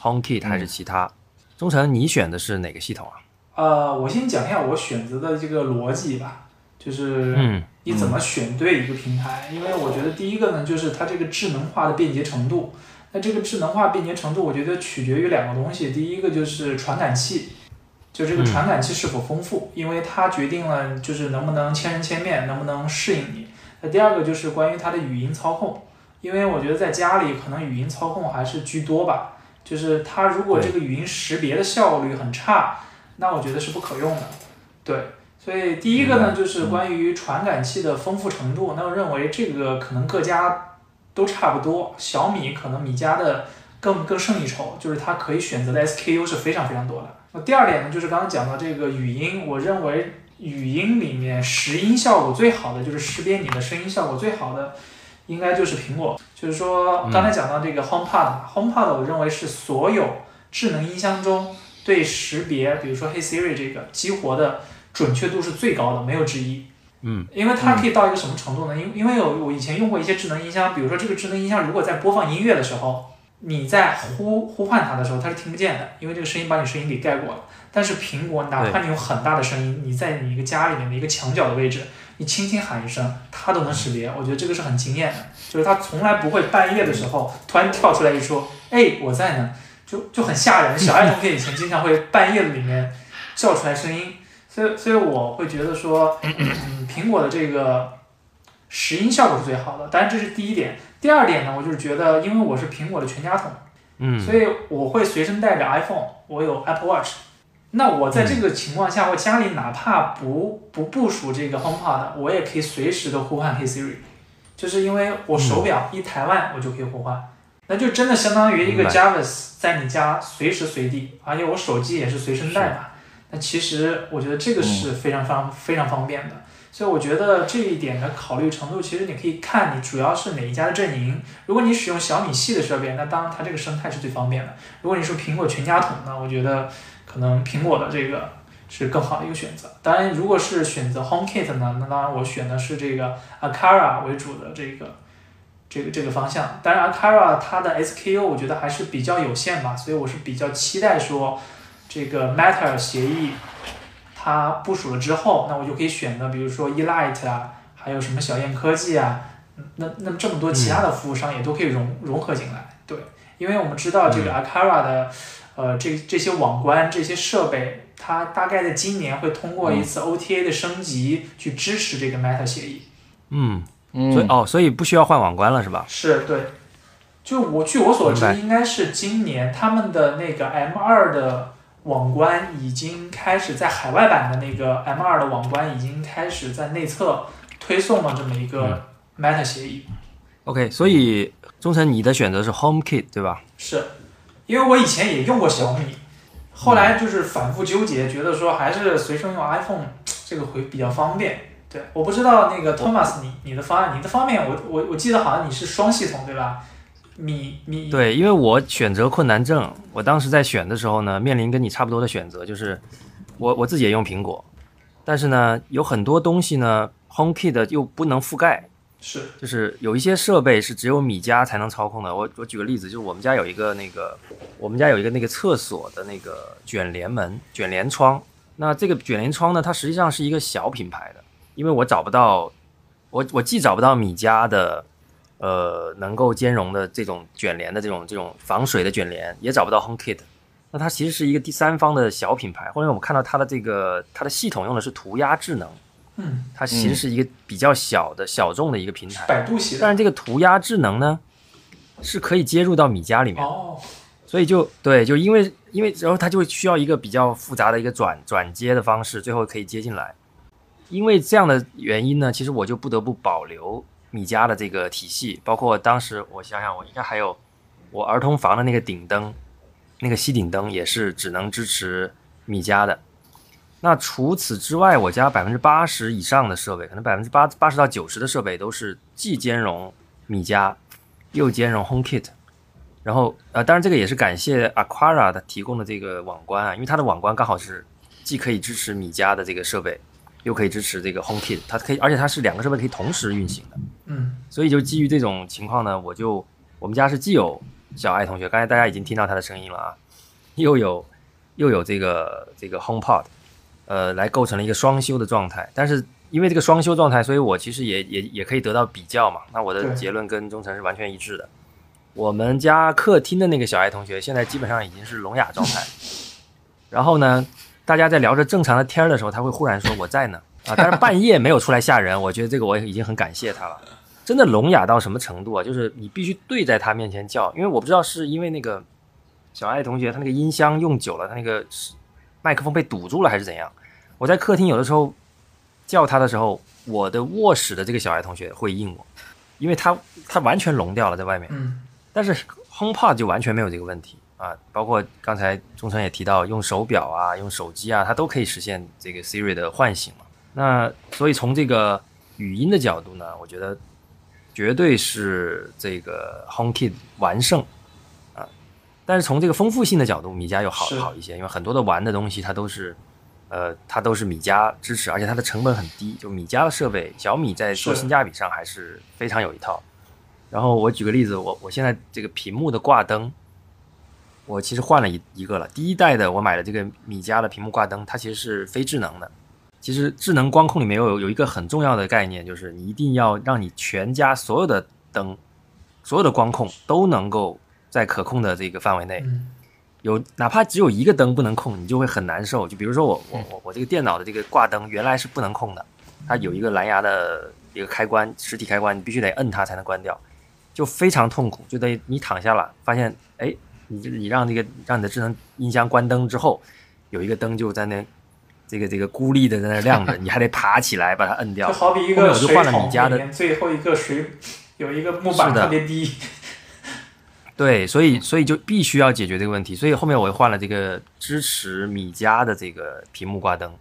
HomeKit 还是其他？忠诚，你选的是哪个系统啊？呃，我先讲一下我选择的这个逻辑吧，就是你怎么选对一个平台？因为我觉得第一个呢，就是它这个智能化的便捷程度。那这个智能化便捷程度，我觉得取决于两个东西，第一个就是传感器。就这个传感器是否丰富，因为它决定了就是能不能千人千面，能不能适应你。那第二个就是关于它的语音操控，因为我觉得在家里可能语音操控还是居多吧。就是它如果这个语音识别的效率很差，那我觉得是不可用的。对，所以第一个呢就是关于传感器的丰富程度，那我认为这个可能各家都差不多。小米可能米家的更更胜一筹，就是它可以选择的 SKU 是非常非常多的。那第二点呢，就是刚刚讲到这个语音，我认为语音里面识音效果最好的，就是识别你的声音效果最好的，应该就是苹果。就是说刚才讲到这个 HomePod，HomePod 我认为是所有智能音箱中对识别，比如说 Hey Siri 这个激活的准确度是最高的，没有之一。嗯，因为它可以到一个什么程度呢？因因为有我以前用过一些智能音箱，比如说这个智能音箱如果在播放音乐的时候。你在呼呼唤它的时候，它是听不见的，因为这个声音把你声音给盖过了。但是苹果，哪怕你有很大的声音，你在你一个家里面的一个墙角的位置，你轻轻喊一声，它都能识别。我觉得这个是很惊艳的，就是它从来不会半夜的时候突然跳出来一说，哎，我在呢，就就很吓人。小爱同学以前经常会半夜里面叫出来声音，所以 所以我会觉得说，嗯，苹果的这个拾音效果是最好的。当然这是第一点。第二点呢，我就是觉得，因为我是苹果的全家桶，嗯，所以我会随身带着 iPhone，我有 Apple Watch。那我在这个情况下，我家里哪怕不不部署这个 HomePod，我也可以随时的呼唤 Hey Siri，就是因为我手表一抬腕，我就可以呼唤，那就真的相当于一个 Jarvis 在你家随时随地，而且我手机也是随身带嘛。那其实我觉得这个是非常方非常方便的。所以我觉得这一点的考虑程度，其实你可以看你主要是哪一家的阵营。如果你使用小米系的设备，那当然它这个生态是最方便的。如果你是苹果全家桶呢，我觉得可能苹果的这个是更好的一个选择。当然，如果是选择 HomeKit 呢，那当然我选的是这个 Akara 为主的这个这个这个方向。当然，Akara 它的 SKU 我觉得还是比较有限吧，所以我是比较期待说这个 Matter 协议。它部署了之后，那我就可以选择，比如说 Elite 啊，还有什么小燕科技啊，那那这么多其他的服务商也都可以融融合进来。对，因为我们知道这个 Akara 的，呃，这这些网关这些设备，它大概在今年会通过一次 OTA 的升级去支持这个 Meta 协议。嗯，所以哦，所以不需要换网关了是吧？是对，就我据我所知，应该是今年他们的那个 M2 的。网关已经开始在海外版的那个 M2 的网关已经开始在内测推送了这么一个 Meta 协议。OK，所以忠诚，你的选择是 HomeKit 对吧？是，因为我以前也用过小米，后来就是反复纠结，觉得说还是随身用 iPhone 这个会比较方便。对，我不知道那个 Thomas，你你的方案，你的方面，我我我记得好像你是双系统对吧？米米对，因为我选择困难症，我当时在选的时候呢，面临跟你差不多的选择，就是我我自己也用苹果，但是呢，有很多东西呢，HomeKit 又不能覆盖，是，就是有一些设备是只有米家才能操控的。我我举个例子，就是我们家有一个那个，我们家有一个那个厕所的那个卷帘门、卷帘窗，那这个卷帘窗呢，它实际上是一个小品牌的，因为我找不到，我我既找不到米家的。呃，能够兼容的这种卷帘的这种这种防水的卷帘也找不到 HomeKit，那它其实是一个第三方的小品牌。后来我们看到它的这个它的系统用的是涂鸦智能，嗯，它其实是一个比较小的小众的一个平台。百度系但是这个涂鸦智能呢，是可以接入到米家里面，哦，所以就对，就因为因为然后它就需要一个比较复杂的一个转转接的方式，最后可以接进来。因为这样的原因呢，其实我就不得不保留。米家的这个体系，包括当时我想想，我应该还有我儿童房的那个顶灯，那个吸顶灯也是只能支持米家的。那除此之外，我家百分之八十以上的设备，可能百分之八八十到九十的设备都是既兼容米家，又兼容 HomeKit。然后呃，当然这个也是感谢 Aquara 的提供的这个网关啊，因为它的网关刚好是既可以支持米家的这个设备。又可以支持这个 HomeKit，它可以，而且它是两个设备可以同时运行的。嗯，所以就基于这种情况呢，我就我们家是既有小爱同学，刚才大家已经听到他的声音了啊，又有又有这个这个 HomePod，呃，来构成了一个双休的状态。但是因为这个双休状态，所以我其实也也也可以得到比较嘛。那我的结论跟忠诚是完全一致的。我们家客厅的那个小爱同学现在基本上已经是聋哑状态，然后呢？大家在聊着正常的天儿的时候，他会忽然说我在呢啊！但是半夜没有出来吓人，我觉得这个我已经很感谢他了。真的聋哑到什么程度啊？就是你必须对在他面前叫，因为我不知道是因为那个小爱同学他那个音箱用久了，他那个麦克风被堵住了还是怎样？我在客厅有的时候叫他的时候，我的卧室的这个小爱同学会应我，因为他他完全聋掉了在外面。但是 HomePod 就完全没有这个问题。啊，包括刚才钟诚也提到，用手表啊，用手机啊，它都可以实现这个 Siri 的唤醒嘛。那所以从这个语音的角度呢，我觉得绝对是这个 HomeKit 完胜啊。但是从这个丰富性的角度，米家又好好一些，因为很多的玩的东西它都是。呃，它都是米家支持，而且它的成本很低。就米家的设备，小米在做性价比上还是非常有一套。然后我举个例子，我我现在这个屏幕的挂灯，我其实换了一一个了。第一代的我买的这个米家的屏幕挂灯，它其实是非智能的。其实智能光控里面有有一个很重要的概念，就是你一定要让你全家所有的灯，所有的光控都能够在可控的这个范围内。有哪怕只有一个灯不能控，你就会很难受。就比如说我我我我这个电脑的这个挂灯原来是不能控的，它有一个蓝牙的一个开关，实体开关，你必须得摁它才能关掉，就非常痛苦。就等于你躺下了，发现哎，你你让那个让你的智能音箱关灯之后，有一个灯就在那这个这个孤立的在那亮着，你还得爬起来把它摁掉。就好比一个水桶里面最后一个水有一个木板特别低。对，所以所以就必须要解决这个问题，所以后面我又换了这个支持米家的这个屏幕挂灯。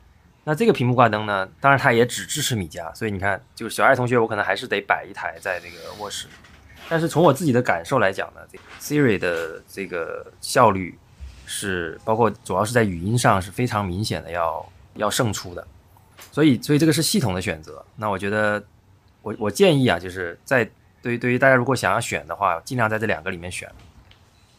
那这个屏幕挂灯呢，当然它也只支持米家，所以你看，就是小爱同学，我可能还是得摆一台在这个卧室。但是从我自己的感受来讲呢，这个 Siri 的这个效率是包括主要是在语音上是非常明显的要要胜出的。所以所以这个是系统的选择。那我觉得我我建议啊，就是在。对于对于大家如果想要选的话，尽量在这两个里面选。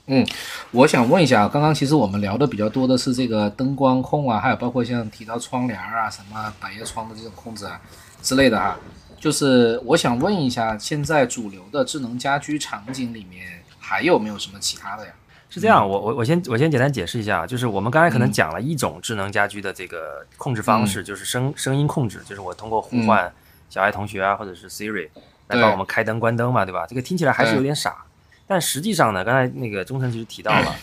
嗯，我想问一下，刚刚其实我们聊的比较多的是这个灯光控啊，还有包括像提到窗帘啊、什么百叶窗的这种控制啊之类的哈。就是我想问一下，现在主流的智能家居场景里面还有没有什么其他的呀？是这样，我我我先我先简单解释一下，就是我们刚才可能讲了一种智能家居的这个控制方式，就是声声音控制，就是我通过呼唤小爱同学啊，或者是 Siri。来帮我们开灯关灯嘛，对吧？这个听起来还是有点傻，但实际上呢，刚才那个中诚其实提到了，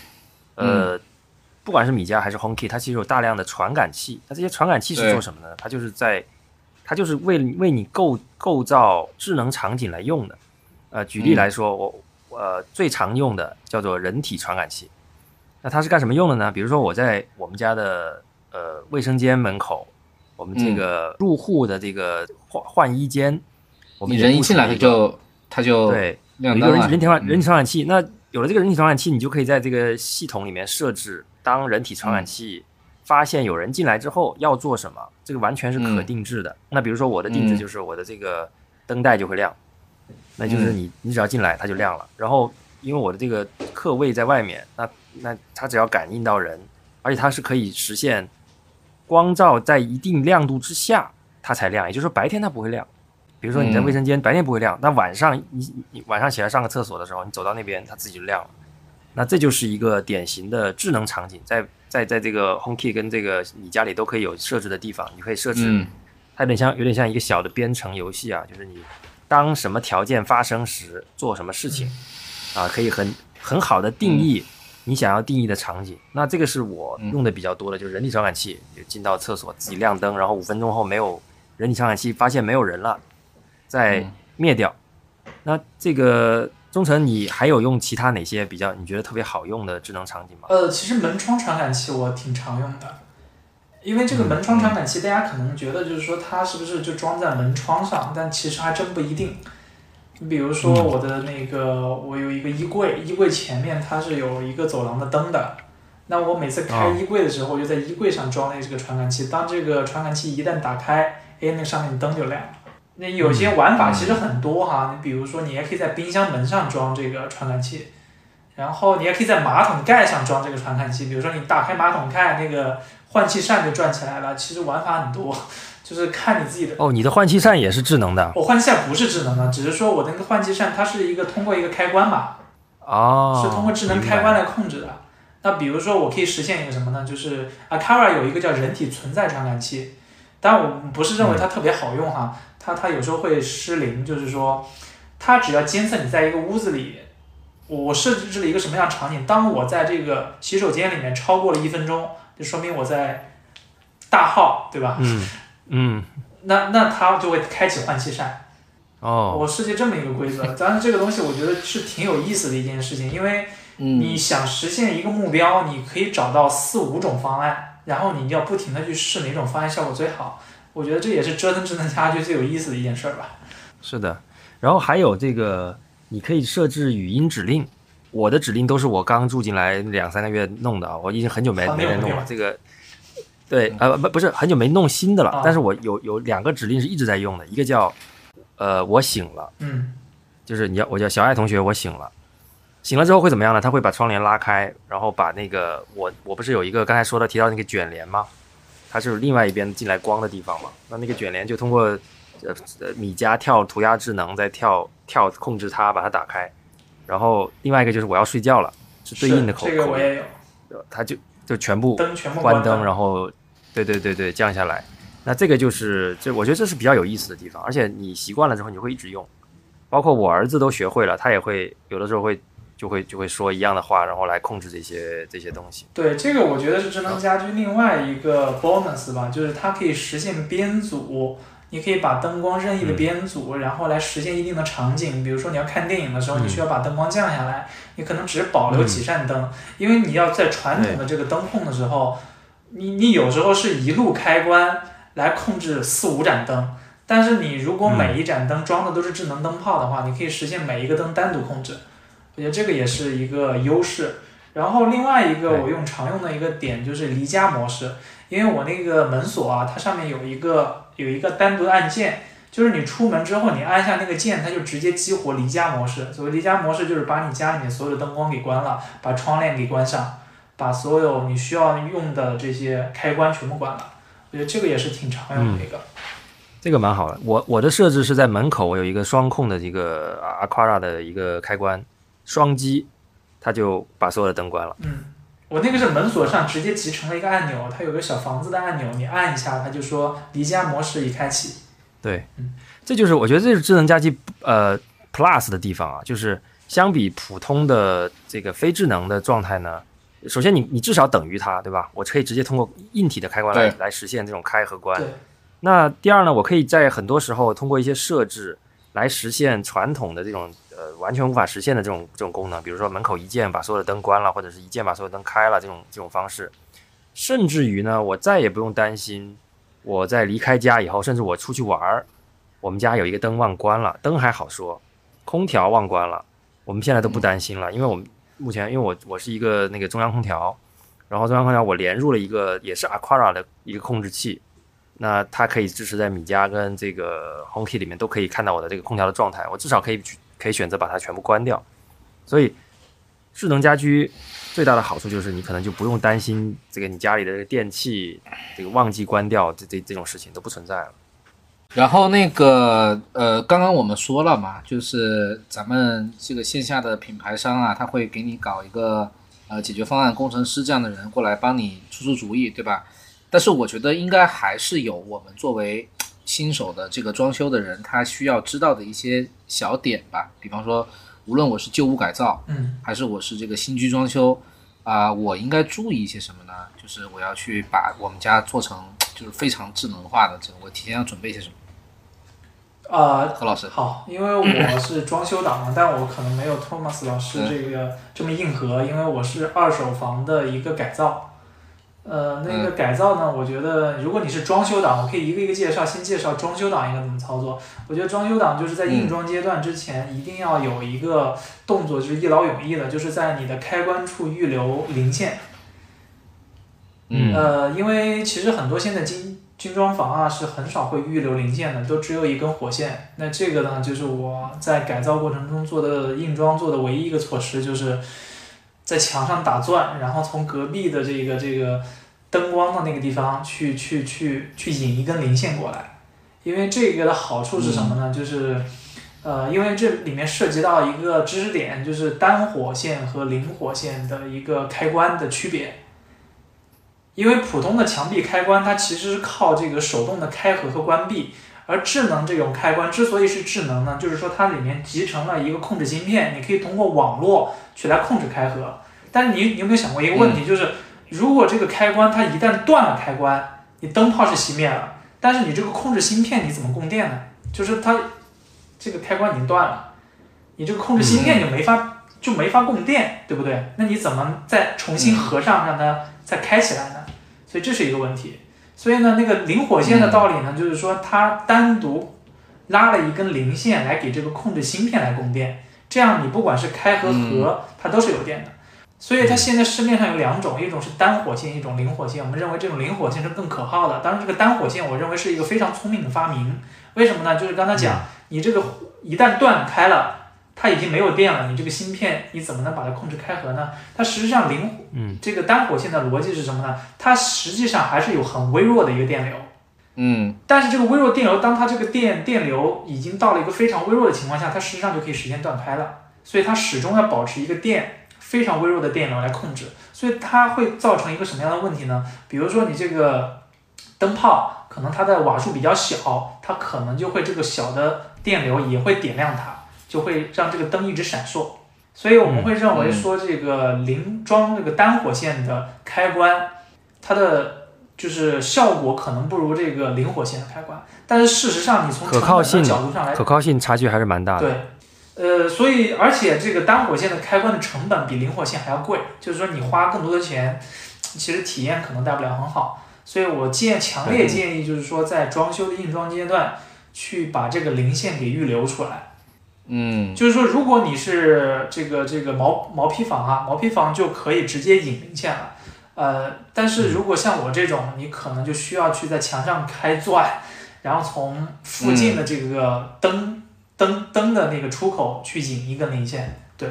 呃，不管是米家还是 HomeKit，它其实有大量的传感器。那这些传感器是做什么呢？它就是在，它就是为为你构构造智能场景来用的。呃，举例来说，我呃最常用的叫做人体传感器。那它是干什么用的呢？比如说我在我们家的呃卫生间门口，我们这个入户的这个换换衣间。我们人一进来，它就它就对有一个人人体传人体传感器。那有了这个人体传感器，你就可以在这个系统里面设置，当人体传感器发现有人进来之后要做什么，这个完全是可定制的。那比如说我的定制就是我的这个灯带就会亮，那就是你你只要进来它就亮了。然后因为我的这个客位在外面，那那它只要感应到人，而且它是可以实现光照在一定亮度之下它才亮，也就是说白天它不会亮。比如说你在卫生间白天不会亮，那晚上你你晚上起来上个厕所的时候，你走到那边它自己就亮了。那这就是一个典型的智能场景，在在在这个 HomeKey 跟这个你家里都可以有设置的地方，你可以设置，它有点像有点像一个小的编程游戏啊，就是你当什么条件发生时做什么事情啊，可以很很好的定义你想要定义的场景。那这个是我用的比较多的，就是人体传感器，进到厕所自己亮灯，然后五分钟后没有人体传感器发现没有人了。再灭掉。那这个中诚，你还有用其他哪些比较你觉得特别好用的智能场景吗？呃，其实门窗传感器我挺常用的，因为这个门窗传感器，大家可能觉得就是说它是不是就装在门窗上，但其实还真不一定。你比如说我的那个，我有一个衣柜，衣柜前面它是有一个走廊的灯的，那我每次开衣柜的时候，我就在衣柜上装了这个传感器，当这个传感器一旦打开，哎，那上面的灯就亮了。那有些玩法其实很多哈，你比如说，你也可以在冰箱门上装这个传感器，然后你也可以在马桶盖上装这个传感器。比如说，你打开马桶盖，那个换气扇就转起来了。其实玩法很多，就是看你自己的。哦，你的换气扇也是智能的？我换气扇不是智能的，只是说我的那个换气扇它是一个通过一个开关嘛。哦。是通过智能开关来控制的。那比如说，我可以实现一个什么呢？就是 Akara 有一个叫人体存在传感器，但我不是认为它特别好用哈。它它有时候会失灵，就是说，它只要监测你在一个屋子里，我设置了一个什么样场景，当我在这个洗手间里面超过了一分钟，就说明我在大号，对吧？嗯嗯。那那它就会开启换气扇。哦。我设计这么一个规则，当然这个东西我觉得是挺有意思的一件事情，因为你想实现一个目标，你可以找到四五种方案，然后你要不停的去试哪种方案效果最好。我觉得这也是折腾智能家居最有意思的一件事儿吧。是的，然后还有这个，你可以设置语音指令。我的指令都是我刚住进来两三个月弄的啊，我已经很久没没人弄了。这个，对，呃不不是很久没弄新的了，但是我有有两个指令是一直在用的，一个叫，呃我醒了，嗯，就是你要我叫小爱同学，我醒了，醒了之后会怎么样呢？他会把窗帘拉开，然后把那个我我不是有一个刚才说的提到那个卷帘吗？它是另外一边进来光的地方嘛？那那个卷帘就通过呃呃米家跳涂鸦智能在跳跳控制它把它打开。然后另外一个就是我要睡觉了，是对应的口口，这个我也有，它就就全部灯全部关灯，然后对对对对降下来。那这个就是这，我觉得这是比较有意思的地方，而且你习惯了之后你会一直用，包括我儿子都学会了，他也会有的时候会就会就会说一样的话，然后来控制这些这些东西。对，这个我觉得是智能家居另外一个 bonus 吧，就是它可以实现编组。你可以把灯光任意的编组，然后来实现一定的场景。比如说你要看电影的时候，你需要把灯光降下来，你可能只保留几扇灯，因为你要在传统的这个灯控的时候，你你有时候是一路开关来控制四五盏灯，但是你如果每一盏灯装的都是智能灯泡的话，你可以实现每一个灯单独控制。我觉得这个也是一个优势。然后另外一个我用常用的一个点就是离家模式，因为我那个门锁啊，它上面有一个。有一个单独的按键，就是你出门之后，你按下那个键，它就直接激活离家模式。所谓离家模式，就是把你家里面所有的灯光给关了，把窗帘给关上，把所有你需要用的这些开关全部关了。我觉得这个也是挺常用的一个。这个双击，它就把所有的灯关了。嗯。我那个是门锁上直接集成了一个按钮，它有个小房子的按钮，你按一下，它就说离家模式已开启。对，嗯，这就是我觉得这是智能家居呃 Plus 的地方啊，就是相比普通的这个非智能的状态呢，首先你你至少等于它，对吧？我可以直接通过硬体的开关来来实现这种开和关。那第二呢，我可以在很多时候通过一些设置来实现传统的这种。呃，完全无法实现的这种这种功能，比如说门口一键把所有的灯关了，或者是一键把所有灯开了这种这种方式，甚至于呢，我再也不用担心我在离开家以后，甚至我出去玩儿，我们家有一个灯忘关了，灯还好说，空调忘关了，我们现在都不担心了，因为我们目前因为我我是一个那个中央空调，然后中央空调我连入了一个也是 Aquara 的一个控制器，那它可以支持在米家跟这个 HomeKit 里面都可以看到我的这个空调的状态，我至少可以去。可以选择把它全部关掉，所以智能家居最大的好处就是你可能就不用担心这个你家里的电器这个忘记关掉这这这种事情都不存在了。然后那个呃，刚刚我们说了嘛，就是咱们这个线下的品牌商啊，他会给你搞一个呃解决方案工程师这样的人过来帮你出出主意，对吧？但是我觉得应该还是有我们作为。新手的这个装修的人，他需要知道的一些小点吧，比方说，无论我是旧屋改造，嗯，还是我是这个新居装修，啊，我应该注意一些什么呢？就是我要去把我们家做成 就是非常智能化的，这个我提前要准备些什么？啊，何老师，好，因为我是装修党嘛，但我可能没有托马斯老师这个这么硬核，因为我是二手房的一个改造。呃，那个改造呢？我觉得，如果你是装修党，我可以一个一个介绍。先介绍装修党应该怎么操作。我觉得装修党就是在硬装阶段之前，一定要有一个动作，就是一劳永逸的，就是在你的开关处预留零线。嗯。呃，因为其实很多现在精精装房啊，是很少会预留零线的，都只有一根火线。那这个呢，就是我在改造过程中做的硬装做的唯一一个措施，就是。在墙上打钻，然后从隔壁的这个这个灯光的那个地方去去去去引一根零线过来，因为这个的好处是什么呢？就是，呃，因为这里面涉及到一个知识点，就是单火线和零火线的一个开关的区别。因为普通的墙壁开关，它其实是靠这个手动的开合和关闭。而智能这种开关之所以是智能呢，就是说它里面集成了一个控制芯片，你可以通过网络去来控制开合。但是你你有没有想过一个问题，就是如果这个开关它一旦断了开关，你灯泡是熄灭了，但是你这个控制芯片你怎么供电呢？就是它这个开关已经断了，你这个控制芯片就没法就没法供电，对不对？那你怎么再重新合上，让它再开起来呢？所以这是一个问题。所以呢，那个零火线的道理呢，就是说它单独拉了一根零线来给这个控制芯片来供电，这样你不管是开和合，它都是有电的。所以它现在市面上有两种，一种是单火线，一种零火线。我们认为这种零火线是更可靠的。当然，这个单火线我认为是一个非常聪明的发明。为什么呢？就是刚才讲，你这个一旦断开了。它已经没有电了，你这个芯片你怎么能把它控制开合呢？它实际上零嗯这个单火线的逻辑是什么呢？它实际上还是有很微弱的一个电流，嗯，但是这个微弱电流，当它这个电电流已经到了一个非常微弱的情况下，它实际上就可以实现断开了，所以它始终要保持一个电非常微弱的电流来控制，所以它会造成一个什么样的问题呢？比如说你这个灯泡可能它的瓦数比较小，它可能就会这个小的电流也会点亮它。就会让这个灯一直闪烁，所以我们会认为说这个零装这个单火线的开关，它的就是效果可能不如这个零火线的开关。但是事实上，你从可靠性角度上来，可靠性差距还是蛮大的。对，呃，所以而且这个单火线的开关的成本比零火线还要贵，就是说你花更多的钱，其实体验可能带不了很好。所以我建强烈建议，就是说在装修的硬装阶段，去把这个零线给预留出来。嗯，就是说，如果你是这个这个毛毛坯房啊，毛坯房就可以直接引零线了，呃，但是如果像我这种，你可能就需要去在墙上开钻，然后从附近的这个灯灯灯的那个出口去引一根零线，对，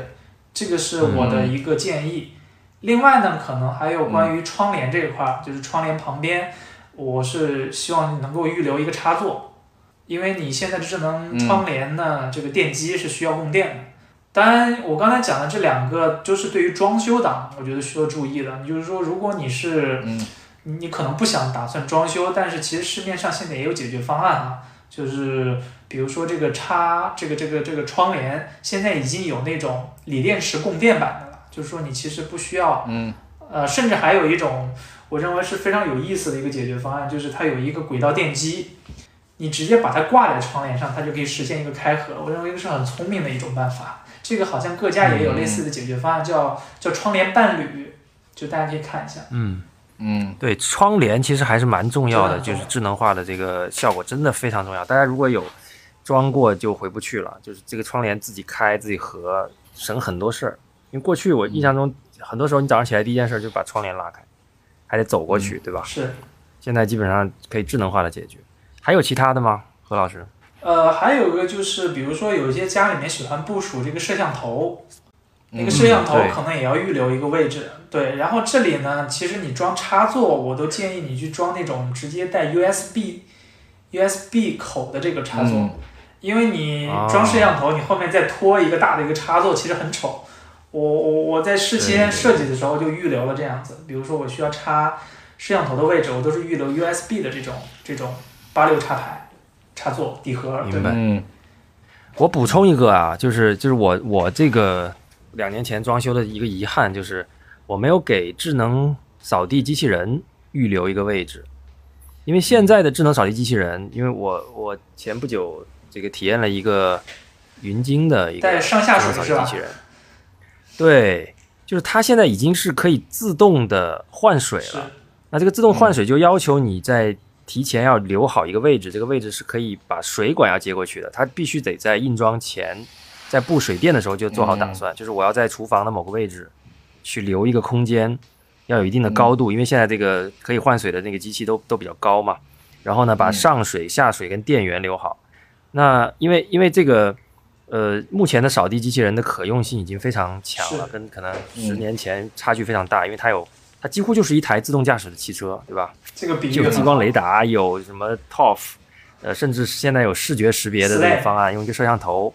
这个是我的一个建议。另外呢，可能还有关于窗帘这一块儿，就是窗帘旁边，我是希望能够预留一个插座。因为你现在的智能窗帘呢，这个电机是需要供电的。当然，我刚才讲的这两个就是对于装修党，我觉得需要注意的。就是说，如果你是，你可能不想打算装修，但是其实市面上现在也有解决方案啊。就是比如说这个插这个这个这个窗帘，现在已经有那种锂电池供电版的了。就是说，你其实不需要，呃，甚至还有一种我认为是非常有意思的一个解决方案，就是它有一个轨道电机。你直接把它挂在窗帘上，它就可以实现一个开合。我认为这是很聪明的一种办法。这个好像各家也有类似的解决方案，叫叫窗帘伴侣，就大家可以看一下。嗯嗯，对，窗帘其实还是蛮重要的，就是智能化的这个效果真的非常重要。大家如果有装过就回不去了，就是这个窗帘自己开自己合，省很多事儿。因为过去我印象中，很多时候你早上起来第一件事就把窗帘拉开，还得走过去，对吧？是。现在基本上可以智能化的解决。还有其他的吗，何老师？呃，还有一个就是，比如说有一些家里面喜欢部署这个摄像头，那个摄像头可能也要预留一个位置。对，然后这里呢，其实你装插座，我都建议你去装那种直接带 USB USB 口的这个插座，因为你装摄像头，你后面再拖一个大的一个插座，其实很丑。我我我在事先设计的时候就预留了这样子，比如说我需要插摄像头的位置，我都是预留 USB 的这种这种。八六插排、插座、底盒，对吧。嗯，我补充一个啊，就是就是我我这个两年前装修的一个遗憾，就是我没有给智能扫地机器人预留一个位置，因为现在的智能扫地机器人，因为我我前不久这个体验了一个云鲸的一个上下水扫地机器人，对，就是它现在已经是可以自动的换水了，那这个自动换水就要求你在提前要留好一个位置，这个位置是可以把水管要接过去的。它必须得在硬装前，在布水电的时候就做好打算，就是我要在厨房的某个位置去留一个空间，要有一定的高度，因为现在这个可以换水的那个机器都都比较高嘛。然后呢，把上水、下水跟电源留好。那因为因为这个呃，目前的扫地机器人的可用性已经非常强了，跟可能十年前差距非常大，因为它有。它几乎就是一台自动驾驶的汽车，对吧？这个比有激光雷达，有什么 TOF，呃，甚至现在有视觉识别的这个方案，用一个摄像头，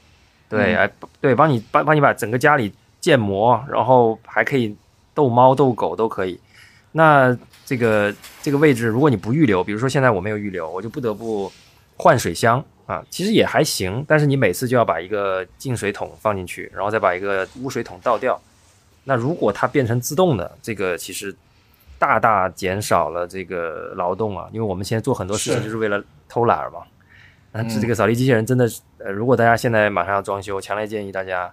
对，哎，对，帮你帮帮你把整个家里建模，然后还可以逗猫逗狗都可以。那这个这个位置，如果你不预留，比如说现在我没有预留，我就不得不换水箱啊，其实也还行，但是你每次就要把一个净水桶放进去，然后再把一个污水桶倒掉。那如果它变成自动的，这个其实大大减少了这个劳动啊，因为我们现在做很多事情就是为了偷懒嘛。那这个扫地机器人真的，呃，如果大家现在马上要装修，强烈建议大家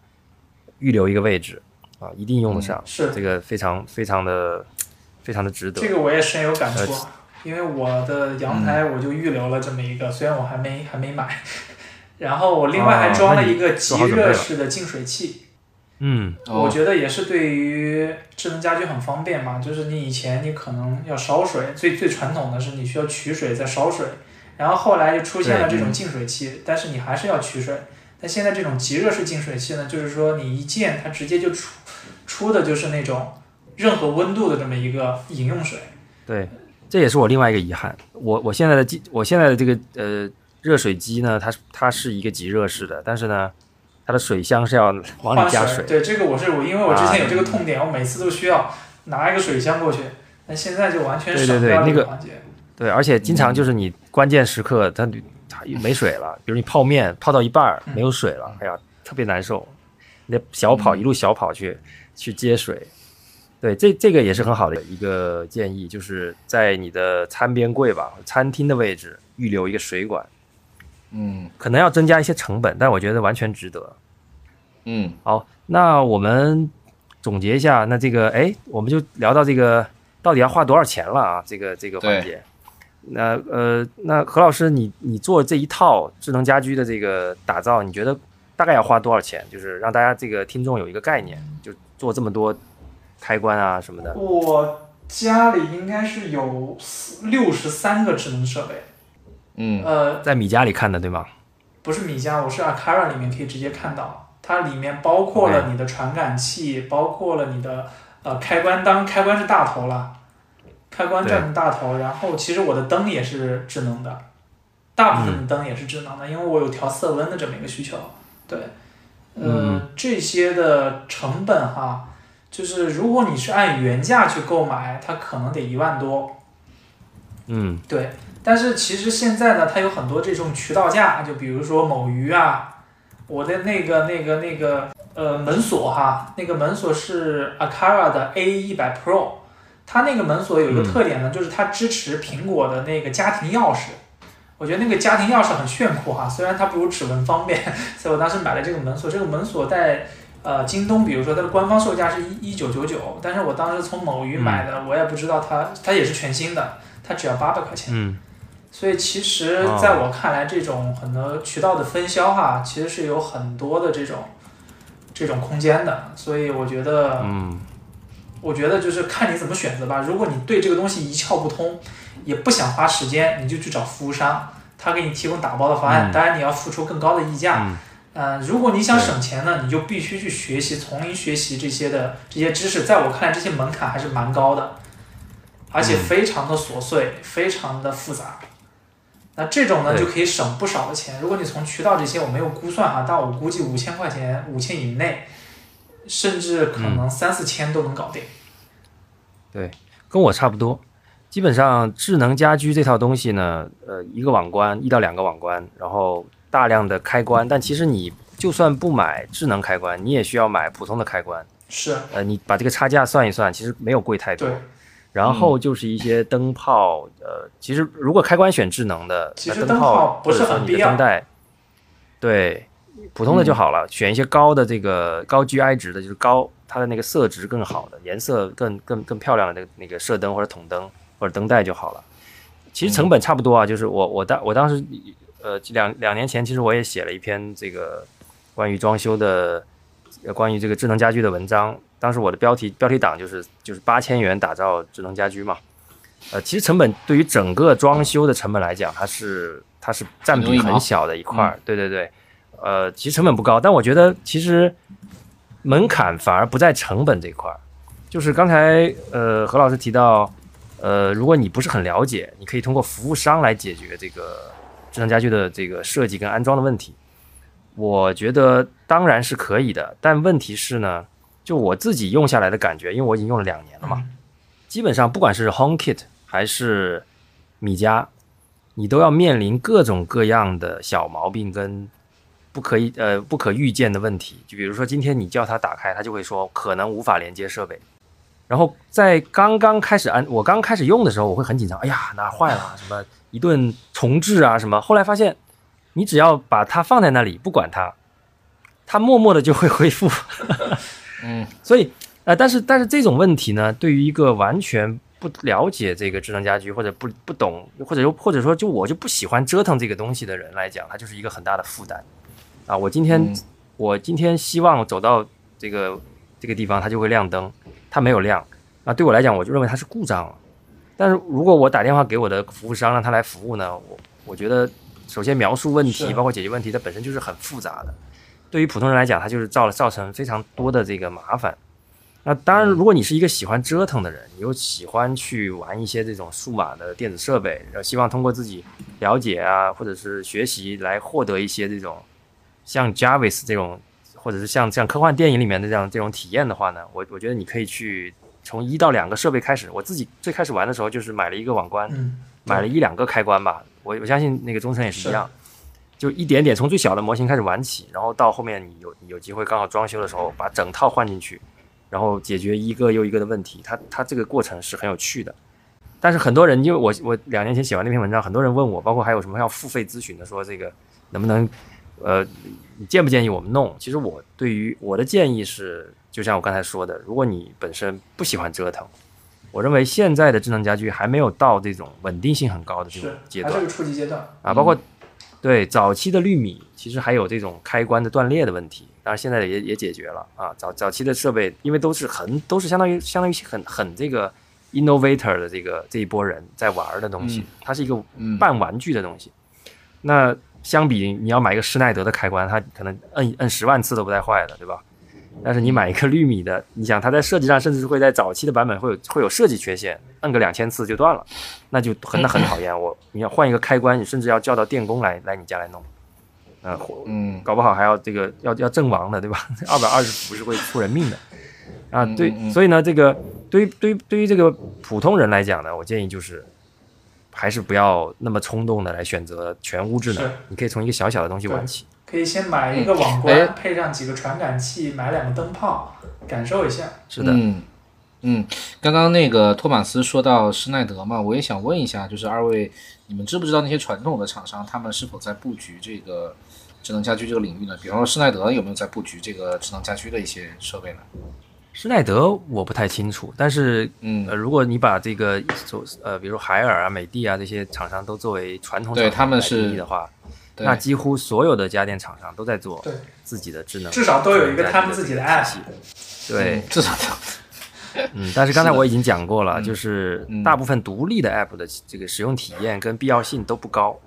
预留一个位置啊，一定用得上。是这个非常非常的非常的值得。这个我也深有感触，因为我的阳台我就预留了这么一个，虽然我还没还没买。然后我另外还装了一个极热式的净水器。嗯，我觉得也是对于智能家居很方便嘛。就是你以前你可能要烧水，最最传统的是你需要取水再烧水，然后后来就出现了这种净水器，但是你还是要取水。但现在这种即热式净水器呢，就是说你一键它直接就出出的就是那种任何温度的这么一个饮用水。对，这也是我另外一个遗憾。我我现在的机，我现在的这个呃热水机呢，它它是一个即热式的，但是呢。它的水箱是要往里加水，对这个我是我，因为我之前有这个痛点，我每次都需要拿一个水箱过去，那现在就完全省掉这个环节。对，而且经常就是你关键时刻它它没水了，比如你泡面泡到一半没有水了，哎呀，特别难受，你得小跑一路小跑去去接水。对，这这个也是很好的一个建议，就是在你的餐边柜吧，餐厅的位置预留一个水管。嗯，可能要增加一些成本，但我觉得完全值得。嗯，好，那我们总结一下，那这个，哎，我们就聊到这个到底要花多少钱了啊？这个这个环节。那呃，那何老师，你你做这一套智能家居的这个打造，你觉得大概要花多少钱？就是让大家这个听众有一个概念，就做这么多开关啊什么的。我家里应该是有六十三个智能设备。嗯，呃，在米家里看的对吗？不是米家，我是 Akara 里面可以直接看到，它里面包括了你的传感器，包括了你的呃开关，当开关是大头了，开关占大头，然后其实我的灯也是智能的，大部分的灯也是智能的，因为我有调色温的这么一个需求，对，呃，这些的成本哈，就是如果你是按原价去购买，它可能得一万多，嗯，对。但是其实现在呢，它有很多这种渠道价，就比如说某鱼啊，我的那个那个那个呃门锁哈，那个门锁是 Akara 的 A 一百 Pro，它那个门锁有一个特点呢，就是它支持苹果的那个家庭钥匙，我觉得那个家庭钥匙很炫酷哈，虽然它不如指纹方便，所以我当时买了这个门锁。这个门锁在呃京东，比如说它的官方售价是一一九九九，但是我当时从某鱼买的，我也不知道它它也是全新的，它只要八百块钱。嗯。所以其实，在我看来，这种很多渠道的分销哈，其实是有很多的这种这种空间的。所以我觉得，嗯，我觉得就是看你怎么选择吧。如果你对这个东西一窍不通，也不想花时间，你就去找服务商，他给你提供打包的方案。当然，你要付出更高的溢价。嗯，如果你想省钱呢，你就必须去学习，从零学习这些的这些知识。在我看来，这些门槛还是蛮高的，而且非常的琐碎，非常的复杂。那这种呢就可以省不少的钱。如果你从渠道这些我没有估算哈，但我估计五千块钱，五千以内，甚至可能三四千都能搞定。对，跟我差不多。基本上智能家居这套东西呢，呃，一个网关，一到两个网关，然后大量的开关。但其实你就算不买智能开关，你也需要买普通的开关。是。呃，你把这个差价算一算，其实没有贵太多。对。然后就是一些灯泡，呃，其实如果开关选智能的，其实灯泡不是很必要。灯带，对，普通的就好了。选一些高的这个高 GI 值的，就是高它的那个色值更好的，颜色更更更漂亮的那个那个射灯或者筒灯或者灯带就好了。其实成本差不多啊，就是我我当我当时呃两两年前，其实我也写了一篇这个关于装修的，关于这个智能家居的文章。当时我的标题标题党就是就是八千元打造智能家居嘛，呃，其实成本对于整个装修的成本来讲，它是它是占比很小的一块儿，对对对，呃，其实成本不高，但我觉得其实门槛反而不在成本这块儿，就是刚才呃何老师提到，呃，如果你不是很了解，你可以通过服务商来解决这个智能家居的这个设计跟安装的问题，我觉得当然是可以的，但问题是呢。就我自己用下来的感觉，因为我已经用了两年了嘛，基本上不管是 HomeKit 还是米家，你都要面临各种各样的小毛病跟不可以呃不可预见的问题。就比如说今天你叫它打开，它就会说可能无法连接设备。然后在刚刚开始安我刚开始用的时候，我会很紧张，哎呀哪坏了什么一顿重置啊什么。后来发现，你只要把它放在那里不管它。它默默的就会恢复。嗯，所以呃，但是但是这种问题呢，对于一个完全不了解这个智能家居或者不不懂或者说或者说就我就不喜欢折腾这个东西的人来讲，它就是一个很大的负担啊！我今天我今天希望走到这个这个地方，它就会亮灯，它没有亮，啊对我来讲，我就认为它是故障了。但是如果我打电话给我的服务商让他来服务呢，我我觉得首先描述问题，包括解决问题，它本身就是很复杂的。对于普通人来讲，它就是造了造成非常多的这个麻烦。那当然，如果你是一个喜欢折腾的人，你又喜欢去玩一些这种数码的电子设备，然后希望通过自己了解啊，或者是学习来获得一些这种像 Jarvis 这种，或者是像像科幻电影里面的这样这种体验的话呢，我我觉得你可以去。从一到两个设备开始，我自己最开始玩的时候就是买了一个网关，买了一两个开关吧。我我相信那个中诚也是一样，就一点点从最小的模型开始玩起，然后到后面你有有机会刚好装修的时候把整套换进去，然后解决一个又一个的问题。它它这个过程是很有趣的。但是很多人因为我我两年前写完那篇文章，很多人问我，包括还有什么要付费咨询的，说这个能不能呃，你建不建议我们弄？其实我对于我的建议是。就像我刚才说的，如果你本身不喜欢折腾，我认为现在的智能家居还没有到这种稳定性很高的这种阶段，还是个初级阶段啊。包括对早期的绿米，其实还有这种开关的断裂的问题，当然现在也也解决了啊。早早期的设备，因为都是很都是相当于相当于很很这个 innovator 的这个这一波人在玩的东西，它是一个半玩具的东西。那相比你要买一个施耐德的开关，它可能摁摁十万次都不带坏的，对吧？但是你买一个绿米的，你想它在设计上，甚至会在早期的版本会有会有设计缺陷，摁个两千次就断了，那就很那很讨厌。我你要换一个开关，你甚至要叫到电工来来你家来弄，呃，嗯，搞不好还要这个要要阵亡的，对吧？二百二十伏是会出人命的啊。对，所以呢，这个对于对于对于这个普通人来讲呢，我建议就是还是不要那么冲动的来选择全屋智能，你可以从一个小小的东西玩起。可以先买一个网关，配上几个传感器，买两个灯泡，感受一下。是的，嗯嗯。刚刚那个托马斯说到施耐德嘛，我也想问一下，就是二位，你们知不知道那些传统的厂商，他们是否在布局这个智能家居这个领域呢？比方说施耐德有没有在布局这个智能家居的一些设备呢？施耐德我不太清楚，但是嗯，如果你把这个做呃，比如海尔啊、美的啊这些厂商都作为传统对他们是的话。那几乎所有的家电厂商都在做自己的智能，至少都有一个他们自己的 app。对，至少 嗯，但是刚才我已经讲过了，就是大部分独立的 app 的这个使用体验跟必要性都不高，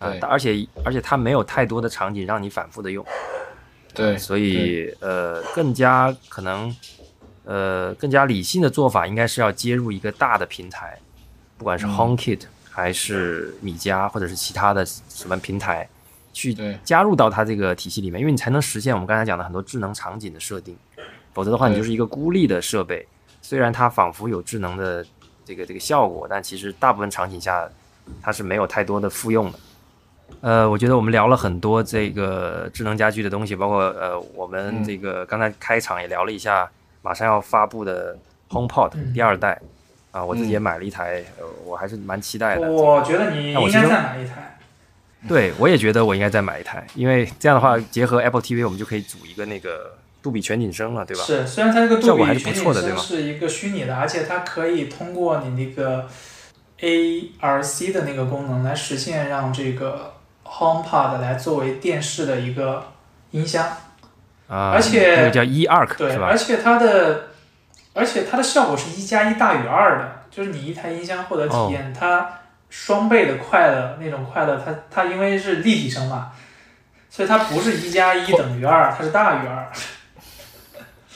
对，而且而且它没有太多的场景让你反复的用，对，所以呃，更加可能呃更加理性的做法应该是要接入一个大的平台，不管是 HomeKit。还是米家或者是其他的什么平台，去加入到它这个体系里面，因为你才能实现我们刚才讲的很多智能场景的设定，否则的话你就是一个孤立的设备，虽然它仿佛有智能的这个这个效果，但其实大部分场景下它是没有太多的复用的。呃，我觉得我们聊了很多这个智能家居的东西，包括呃我们这个刚才开场也聊了一下马上要发布的 HomePod 第二代。啊，我自己也买了一台，呃，我还是蛮期待的。我觉得你应该再买一台。对，我也觉得我应该再买一台，因为这样的话，结合 Apple TV，我们就可以组一个那个杜比全景声了，对吧？是，虽然它这个杜比全景声是一个虚拟的，而且它可以通过你那个 ARC 的那个功能来实现，让这个 HomePod 来作为电视的一个音箱。啊。而且。那个叫 eARC 对，吧？而且它的。而且它的效果是一加一大于二的，就是你一台音箱获得体验，它双倍的快乐，那种快乐，它它因为是立体声嘛，所以它不是一加一等于二，它是大于二。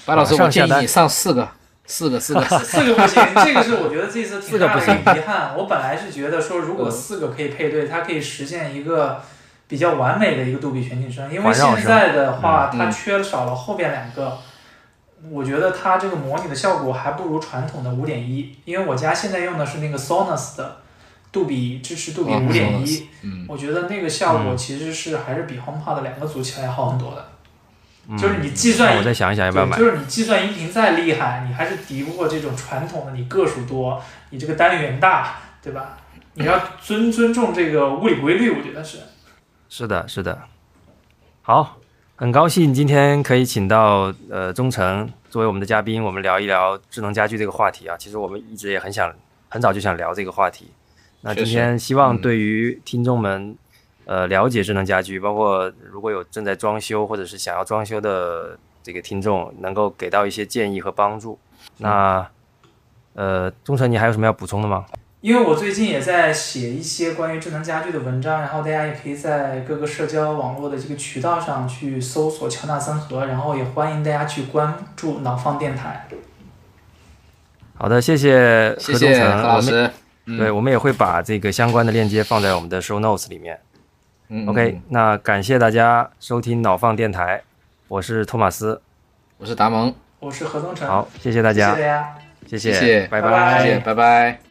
白老师，我建议你上四个，四个，四个，四个 不行，这个是我觉得这次 挺大的一个遗憾。我本来是觉得说，如果四个可以配对，它可以实现一个比较完美的一个杜比全景声，因为现在的话，它缺少了后边两个。我觉得它这个模拟的效果还不如传统的五点一，因为我家现在用的是那个 Sonos 的杜比支持杜比五点一，我觉得那个效果其实是还是比 HomePod 两个组起来好很多的。就是你计算，我再想一想要不要买。就是你计算音频再厉害，你还是敌不过这种传统的，你个数多，你这个单元大，对吧？你要尊尊重这个物理规律，我觉得是。是的，是的。好。很高兴今天可以请到呃忠诚作为我们的嘉宾，我们聊一聊智能家居这个话题啊。其实我们一直也很想很早就想聊这个话题。那今天希望对于听众们，呃，了解智能家居，包括如果有正在装修或者是想要装修的这个听众，能够给到一些建议和帮助。那呃，忠诚，你还有什么要补充的吗？因为我最近也在写一些关于智能家居的文章，然后大家也可以在各个社交网络的这个渠道上去搜索乔纳森和，然后也欢迎大家去关注脑放电台。好的，谢谢何忠诚老师。对，我们也会把这个相关的链接放在我们的 show notes 里面。嗯 OK，那感谢大家收听脑放电台，我是托马斯，我是达蒙，我是何忠诚。好，谢谢大家，谢谢大家，谢谢谢，拜拜，拜拜。